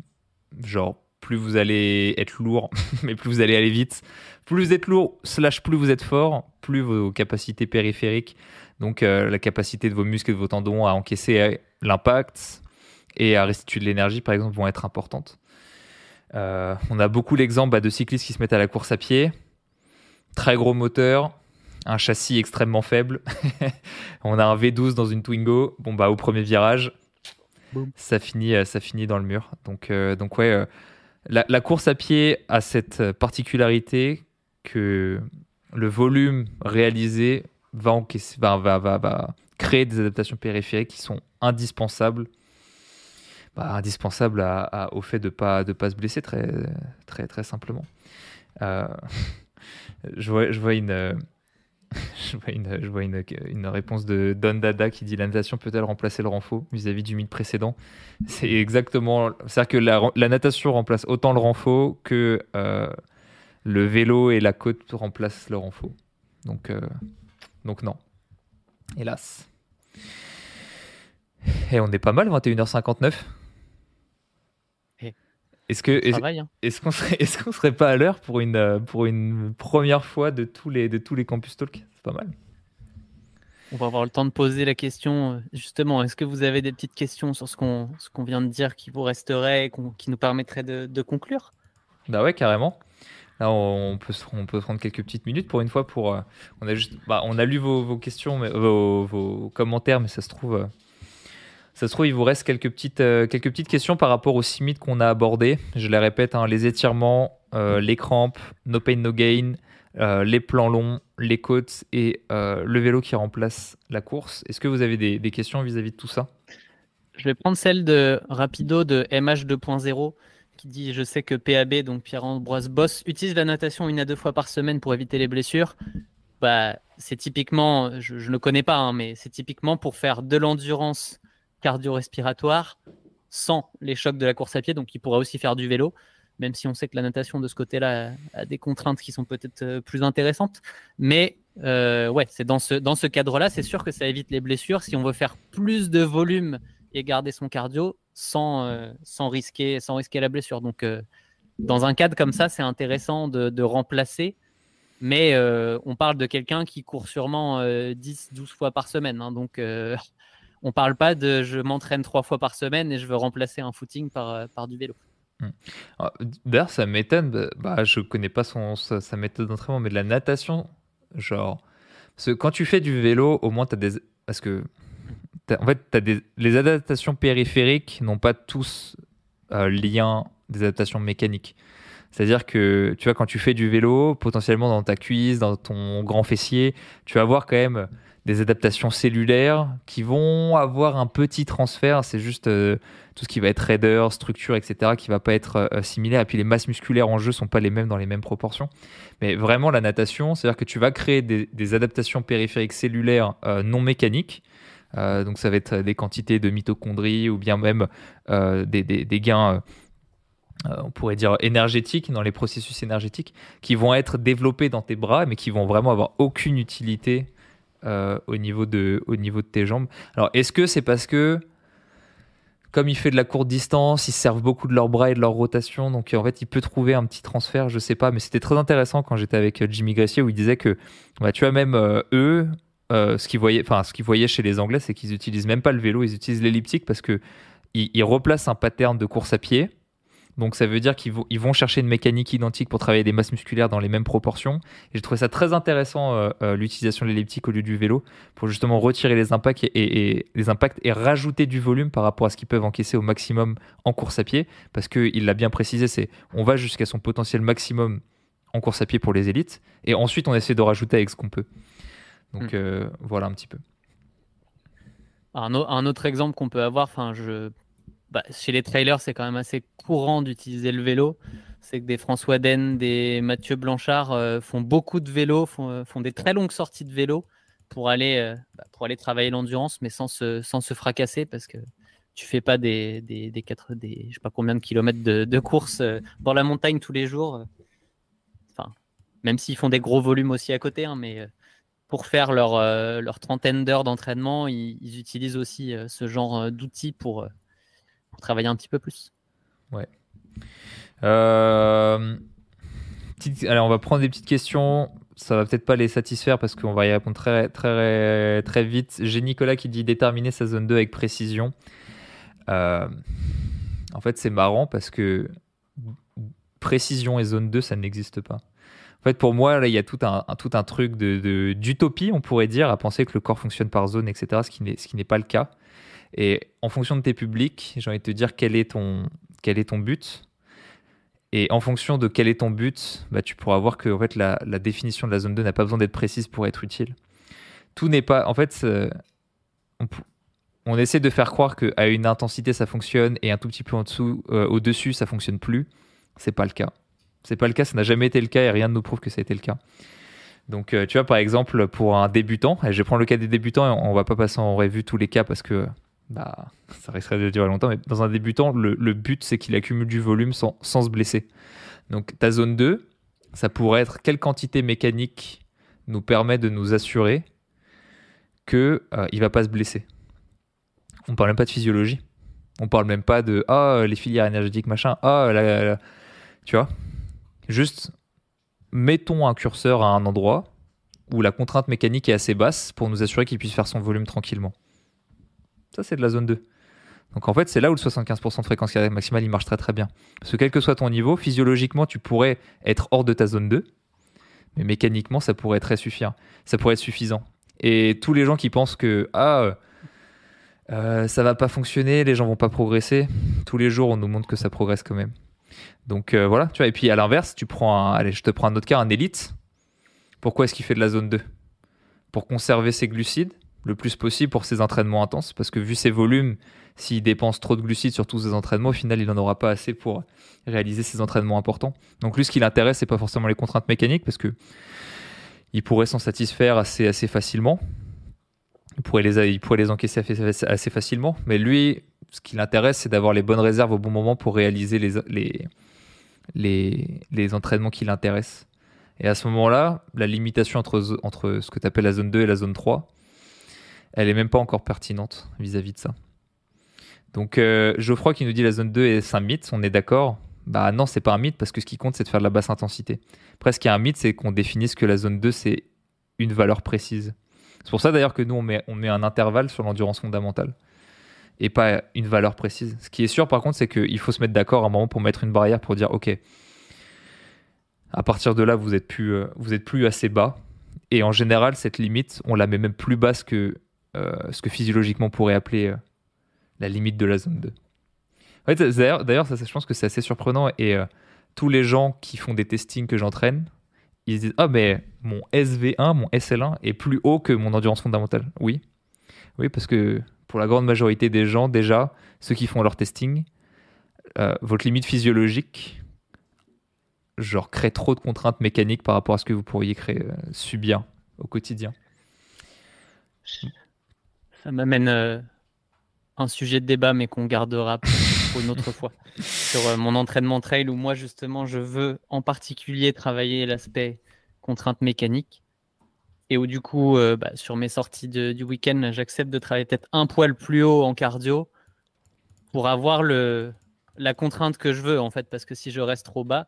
B: genre plus vous allez être lourd, mais plus vous allez aller vite, plus vous êtes lourd, slash plus vous êtes fort, plus vos capacités périphériques, donc euh, la capacité de vos muscles et de vos tendons à encaisser l'impact et à restituer de l'énergie, par exemple, vont être importantes. on a beaucoup l'exemple bah, de cyclistes qui se mettent à la course à pied, très gros moteur, un châssis extrêmement faible. on a un V12 dans une Twingo. Bon, bah, au premier virage, ça finit, euh, ça finit dans le mur. Donc, euh, donc ouais, euh, la, course à pied a cette particularité que le volume réalisé va, va, va, va, créer des adaptations périphériques qui sont indispensables. Indispensables au fait de ne pas, de pas se blesser très, très, très simplement. je, vois, je vois une je vois, une, je vois une, réponse de Don Dada qui dit la natation peut-elle remplacer le renfort vis-à-vis du mythe précédent? C'est exactement. C'est-à-dire que la, la, natation remplace autant le renfort que euh, le vélo et la côte remplacent le renfort. Donc, euh, donc non. Hélas. Et on est pas mal, 21h59. Est-ce que est-ce, hein. est-ce qu'on serait est-ce qu'on serait pas à l'heure pour une pour une première fois de tous les de tous les campus talk? C'est pas mal.
A: on va avoir le temps de poser la question. Justement, est-ce que vous avez des petites questions sur ce qu'on qu'on vient de dire qui vous resterait et qui nous permettrait de, de conclure?
B: Bah ouais, carrément. Là, on peut, on peut prendre quelques petites minutes pour une fois. Pour, euh, on, a juste, bah, on a lu vos, questions, mais, vos, commentaires, mais ça se trouve, euh, ça se trouve, il vous reste quelques petites, euh, quelques petites questions par rapport aux six mythes qu'on a abordés. Je les répète hein, les étirements, les crampes, no pain, no gain, les plans longs, les côtes et le vélo qui remplace la course. Est-ce que vous avez des, questions vis-à-vis -vis de tout ça?
A: Je vais prendre celle de Rapido de MH 2.0 qui dit Je sais que PAB, donc Pierre-Ambroise Boss, utilise la natation une à deux fois par semaine pour éviter les blessures. Bah, c'est typiquement, je ne le connais pas, hein, mais c'est typiquement pour faire de l'endurance cardio-respiratoire sans les chocs de la course à pied. Donc, il pourrait aussi faire du vélo, même si on sait que la natation de ce côté-là a des contraintes qui sont peut-être euh, plus intéressantes. Mais euh, ouais, c'est dans ce, dans ce cadre-là, c'est sûr que ça évite les blessures. Si on veut faire plus de volume et garder son cardio sans, euh, sans, risquer, sans risquer la blessure. Donc, dans un cadre comme ça, c'est intéressant de, remplacer. Mais on parle de quelqu'un qui court sûrement 10, 12 fois par semaine. Hein. donc, on parle pas de je m'entraîne trois fois par semaine et je veux remplacer un footing par, par du vélo.
B: Hmm. Ah, d'ailleurs, ça m'étonne. Bah, je connais pas son, sa, méthode d'entraînement, mais de la natation, genre. Parce que quand tu fais du vélo, au moins, tu as des. Parce que en fait, as des, les adaptations périphériques n'ont pas tous euh, lien des adaptations mécaniques. C'est-à-dire que, tu vois, quand tu fais du vélo, potentiellement dans ta cuisse, dans ton grand fessier, tu vas avoir quand même des adaptations cellulaires qui vont avoir un petit transfert. C'est juste euh, tout ce qui va être raideur, structure, etc., qui va pas être euh, similaire. Et puis les masses musculaires en jeu sont pas les mêmes dans les mêmes proportions. Mais vraiment, la natation, c'est-à-dire que tu vas créer des, adaptations périphériques cellulaires non mécaniques euh, donc ça va être des quantités de mitochondries ou bien même euh, des, gains, euh, on pourrait dire énergétiques, dans les processus énergétiques, qui vont être développés dans tes bras, mais qui vont vraiment avoir aucune utilité au, niveau de, au niveau de tes jambes. Alors est-ce que c'est parce que comme il fait de la courte distance, ils servent beaucoup de leurs bras et de leur rotation. Donc en fait, il peut trouver un petit transfert, je sais pas. Mais c'était très intéressant quand j'étais avec Jimmy Gracier où il disait que, bah, tu vois, même eux, euh, ce qu'ils voyaient, enfin, ce qu'ils voyaient chez les Anglais, c'est qu'ils utilisent même pas le vélo, ils utilisent l'elliptique parce que ils, replacent un pattern de course à pied. Donc ça veut dire qu'ils vont, ils vont chercher une mécanique identique pour travailler des masses musculaires dans les mêmes proportions. Et j'ai trouvé ça très intéressant euh, euh, l'utilisation de l'elliptique au lieu du vélo pour justement retirer les impacts et, les impacts et rajouter du volume par rapport à ce qu'ils peuvent encaisser au maximum en course à pied. Parce qu'il l'a bien précisé, c'est on va jusqu'à son potentiel maximum en course à pied pour les élites et ensuite on essaie de rajouter avec ce qu'on peut. Donc hmm. euh, voilà un petit peu.
A: Un, autre exemple qu'on peut avoir, enfin, je, bah, chez les trailers, c'est quand même assez courant d'utiliser le vélo. C'est que des François Den, des Mathieu Blanchard euh, font beaucoup de vélo, euh, font, des très longues sorties de vélo pour aller, bah, pour aller travailler l'endurance, mais sans se, sans se fracasser parce que tu fais pas des, des, des, des je sais pas combien de kilomètres de, de course dans la montagne tous les jours. Enfin, même s'ils font des gros volumes aussi à côté, hein, mais pour faire leur, euh, leur trentaine d'heures d'entraînement, ils, utilisent aussi euh, ce genre euh, d'outils pour, travailler un petit peu plus.
B: Ouais. Alors, on va prendre des petites questions. Ça va peut-être pas les satisfaire parce qu'on va y répondre très, très, très vite. J'ai Nicolas qui dit déterminer sa zone 2 avec précision. en fait, c'est marrant parce que précision et zone 2, ça n'existe pas. En fait, pour moi, là, il y a tout un, tout un truc de, d'utopie, on pourrait dire, à penser que le corps fonctionne par zone, etc., ce qui n'est pas le cas. Et en fonction de tes publics, j'ai envie de te dire quel est ton, quel est ton but. Et en fonction de quel est ton but, bah, tu pourras voir que en fait, la, la définition de la zone 2 n'a pas besoin d'être précise pour être utile. Tout n'est pas. En fait, on, on, essaie de faire croire qu'à une intensité ça fonctionne et un tout petit peu en dessous, euh, au-dessus ça fonctionne plus. C'est pas le cas. C'est pas le cas, ça n'a jamais été le cas et rien ne nous prouve que ça a été le cas. Donc, euh, tu vois, par exemple, pour un débutant, et je prendre le cas des débutants et on va pas passer en revue tous les cas parce que bah, ça risquerait de durer longtemps, mais dans un débutant, le, but c'est qu'il accumule du volume sans, se blesser. Donc, ta zone 2, ça pourrait être quelle quantité mécanique nous permet de nous assurer qu'il euh, il va pas se blesser? On parle même pas de physiologie. On parle même pas de ah les filières énergétiques machin ah la, tu vois? Juste, mettons un curseur à un endroit où la contrainte mécanique est assez basse pour nous assurer qu'il puisse faire son volume tranquillement. Ça, c'est de la zone 2. Donc en fait, c'est là où le 75% de fréquence cardiaque maximale, il marche très très bien. Parce que quel que soit ton niveau, physiologiquement, tu pourrais être hors de ta zone 2, mais mécaniquement, ça pourrait très suffisant. Ça pourrait être suffisant. Et tous les gens qui pensent que ah euh, ça va pas fonctionner, les gens vont pas progresser, tous les jours on nous montre que ça progresse quand même. Donc euh, voilà, tu vois. Et puis à l'inverse, tu prends un, allez, je te prends un autre cas, un élite. Pourquoi est-ce qu'il fait de la zone 2 Pour conserver ses glucides le plus possible pour ses entraînements intenses, parce que vu ses volumes, s'il dépense trop de glucides sur tous ses entraînements, au final, il n'en aura pas assez pour réaliser ses entraînements importants. Donc lui, ce qui l'intéresse, c'est pas forcément les contraintes mécaniques, parce que il pourrait s'en satisfaire assez, facilement. Il pourrait, les, il pourrait les encaisser assez facilement. Mais lui, ce qui l'intéresse, c'est d'avoir les bonnes réserves au bon moment pour réaliser les, les, les, les entraînements qui l'intéressent. Et à ce moment-là, la limitation entre, entre ce que tu appelles la zone 2 et la zone 3, elle est même pas encore pertinente vis-à-vis de ça. Donc euh, Geoffroy qui nous dit la zone 2 est un mythe, on est d'accord Bah non, c'est pas un mythe parce que ce qui compte c'est de faire de la basse intensité. Presque un mythe, c'est qu'on définisse que la zone 2 c'est une valeur précise. C'est pour ça d'ailleurs que nous on met, on met un intervalle sur l'endurance fondamentale et pas une valeur précise. Ce qui est sûr par contre c'est qu'il faut se mettre d'accord à un moment pour mettre une barrière pour dire ok, à partir de là vous êtes plus, euh, vous êtes plus assez bas. Et en général cette limite on la met même plus basse que ce que physiologiquement on pourrait appeler la limite de la zone 2. d'ailleurs, ça, je pense que c'est assez surprenant et euh, tous les gens qui font des testings que j'entraîne, ils disent Ah, mais mon SV1, mon SL1 est plus haut que mon endurance fondamentale. Oui. Oui, parce que pour la grande majorité des gens, déjà, ceux qui font leur testing, euh, votre limite physiologique, genre, crée trop de contraintes mécaniques par rapport à ce que vous pourriez créer, euh, subir au quotidien.
A: Ça m'amène un sujet de débat, mais qu'on gardera pour une autre fois. Sur euh, mon entraînement trail, où moi, justement, je veux en particulier travailler l'aspect contrainte mécanique. Et où, du coup, euh, bah, sur mes sorties du week-end, j'accepte de travailler peut-être un poil plus haut en cardio pour avoir le, la contrainte que je veux, en fait. Parce que si je reste trop bas,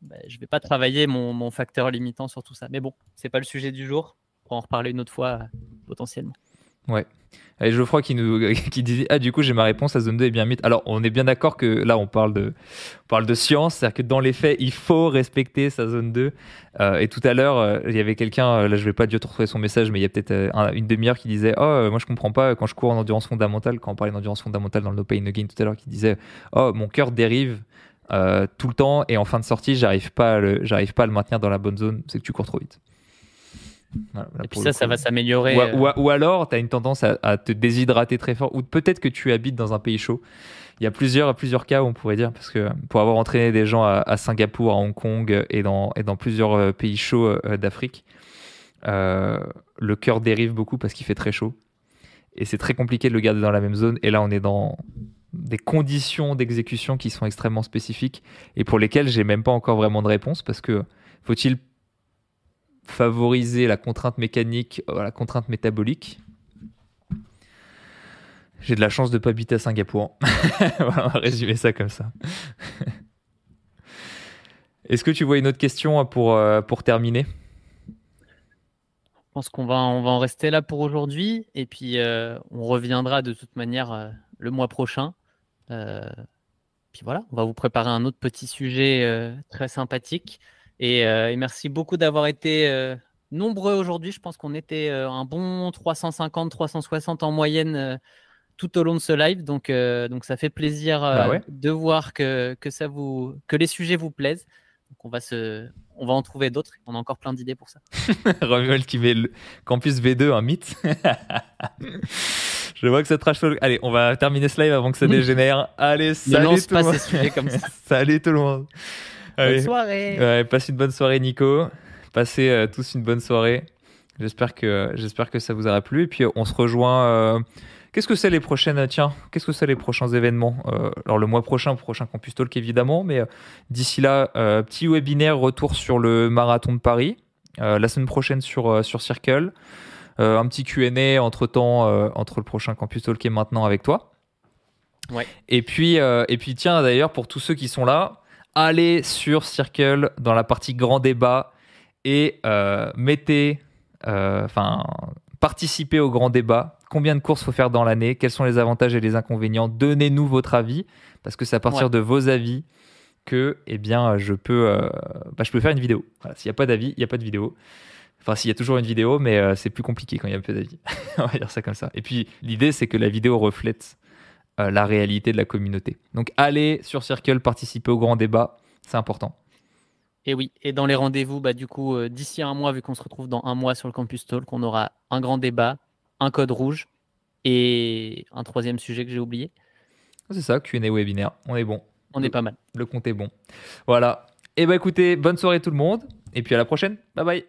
A: bah, je ne vais pas travailler mon, mon, facteur limitant sur tout ça. Mais bon, c'est pas le sujet du jour. On en reparler une autre fois, potentiellement.
B: Ouais. Et Geoffroy qui nous qui disait ah du coup j'ai ma réponse à zone 2 est bien mythe. Alors on est bien d'accord que là on parle de parle de science, c'est-à-dire que dans les faits il faut respecter sa zone 2. Euh, et tout à l'heure euh, il y avait quelqu'un euh, là je vais pas dire retrouver son message mais il y a peut-être une demi-heure qui disait oh moi je comprends pas quand je cours en endurance fondamentale quand on parlait d'endurance fondamentale dans le No Pain No Gain tout à l'heure qui disait oh mon cœur dérive tout le temps et en fin de sortie j'arrive pas j'arrive pas à le maintenir dans la bonne zone c'est que tu cours trop vite
A: et puis ça, ça va s'améliorer.
B: Ou, ou, alors, tu as une tendance à, te déshydrater très fort, ou peut-être que tu habites dans un pays chaud. Il y a plusieurs, plusieurs cas où on pourrait dire, parce que pour avoir entraîné des gens à, Singapour, à Hong Kong et dans, et dans plusieurs euh, pays chauds euh, d'Afrique, euh, le cœur dérive beaucoup parce qu'il fait très chaud. Et c'est très compliqué de le garder dans la même zone. Et là, on est dans des conditions d'exécution qui sont extrêmement spécifiques et pour lesquelles j'ai même pas encore vraiment de réponse parce que faut-il favoriser la contrainte mécanique, euh, la contrainte métabolique. J'ai de la chance de ne pas habiter à Singapour. on va résumer ça comme ça. Est-ce que tu vois une autre question pour, euh, pour terminer?
A: Je pense qu'on va, on va en rester là pour aujourd'hui. Et puis, euh, on reviendra de toute manière le mois prochain. puis voilà, on va vous préparer un autre petit sujet très sympathique. Euh, et, merci beaucoup d'avoir été euh, nombreux aujourd'hui. Je pense qu'on était euh, un bon 350, 360 en moyenne tout au long de ce live. Donc, donc ça fait plaisir bah de voir que, que, ça vous, que les sujets vous plaisent. Donc on va, se, on va en trouver d'autres. On a encore plein d'idées pour ça.
B: Romuald qui met le Campus V2 un mythe. Je vois que ça trash Allez, on va terminer ce live avant que ça dégénère. Allez, salut tout le monde. comme ça. salut tout le monde.
A: Bonne soirée.
B: Ouais, passe une bonne soirée, Nico. Passez euh, tous une bonne soirée. J'espère que, j'espère que ça vous aura plu. Et puis, on se rejoint. Euh, qu'est-ce que c'est les prochaines Tiens, qu'est-ce que c'est les prochains événements euh, Alors, le mois prochain, prochain Campus Talk, évidemment. Mais d'ici là, petit webinaire, retour sur le marathon de Paris. la semaine prochaine sur, sur Circle. un petit QA entre temps, entre le prochain Campus Talk et maintenant avec toi.
A: Ouais.
B: Et puis, et puis tiens, d'ailleurs, pour tous ceux qui sont là, allez sur Circle dans la partie grand débat et euh, mettez enfin, participer au grand débat. Combien de courses faut faire dans l'année? Quels sont les avantages et les inconvénients? Donnez-nous votre avis, parce que c'est à partir de vos avis que, eh bien, je peux, bah, je peux faire une vidéo. S'il n'y a pas d'avis, il n'y a pas de vidéo. Enfin, s'il y a toujours une vidéo, mais c'est plus compliqué quand il y a peu d'avis. On va dire ça comme ça. Et puis, l'idée, c'est que la vidéo reflète la réalité de la communauté. Donc, allez sur Circle, participer au grand débat, c'est important.
A: Et oui, et dans les rendez-vous, bah, du coup, euh, d'ici un mois, vu qu'on se retrouve dans un mois sur le Campus Talk, on aura un grand débat, un code rouge et un troisième sujet que j'ai oublié.
B: C'est ça, Q&A webinaire. On est bon.
A: On est pas mal.
B: Le compte est bon. Voilà. Et eh bah écoutez, bonne soirée tout le monde. Et puis à la prochaine. Bye bye.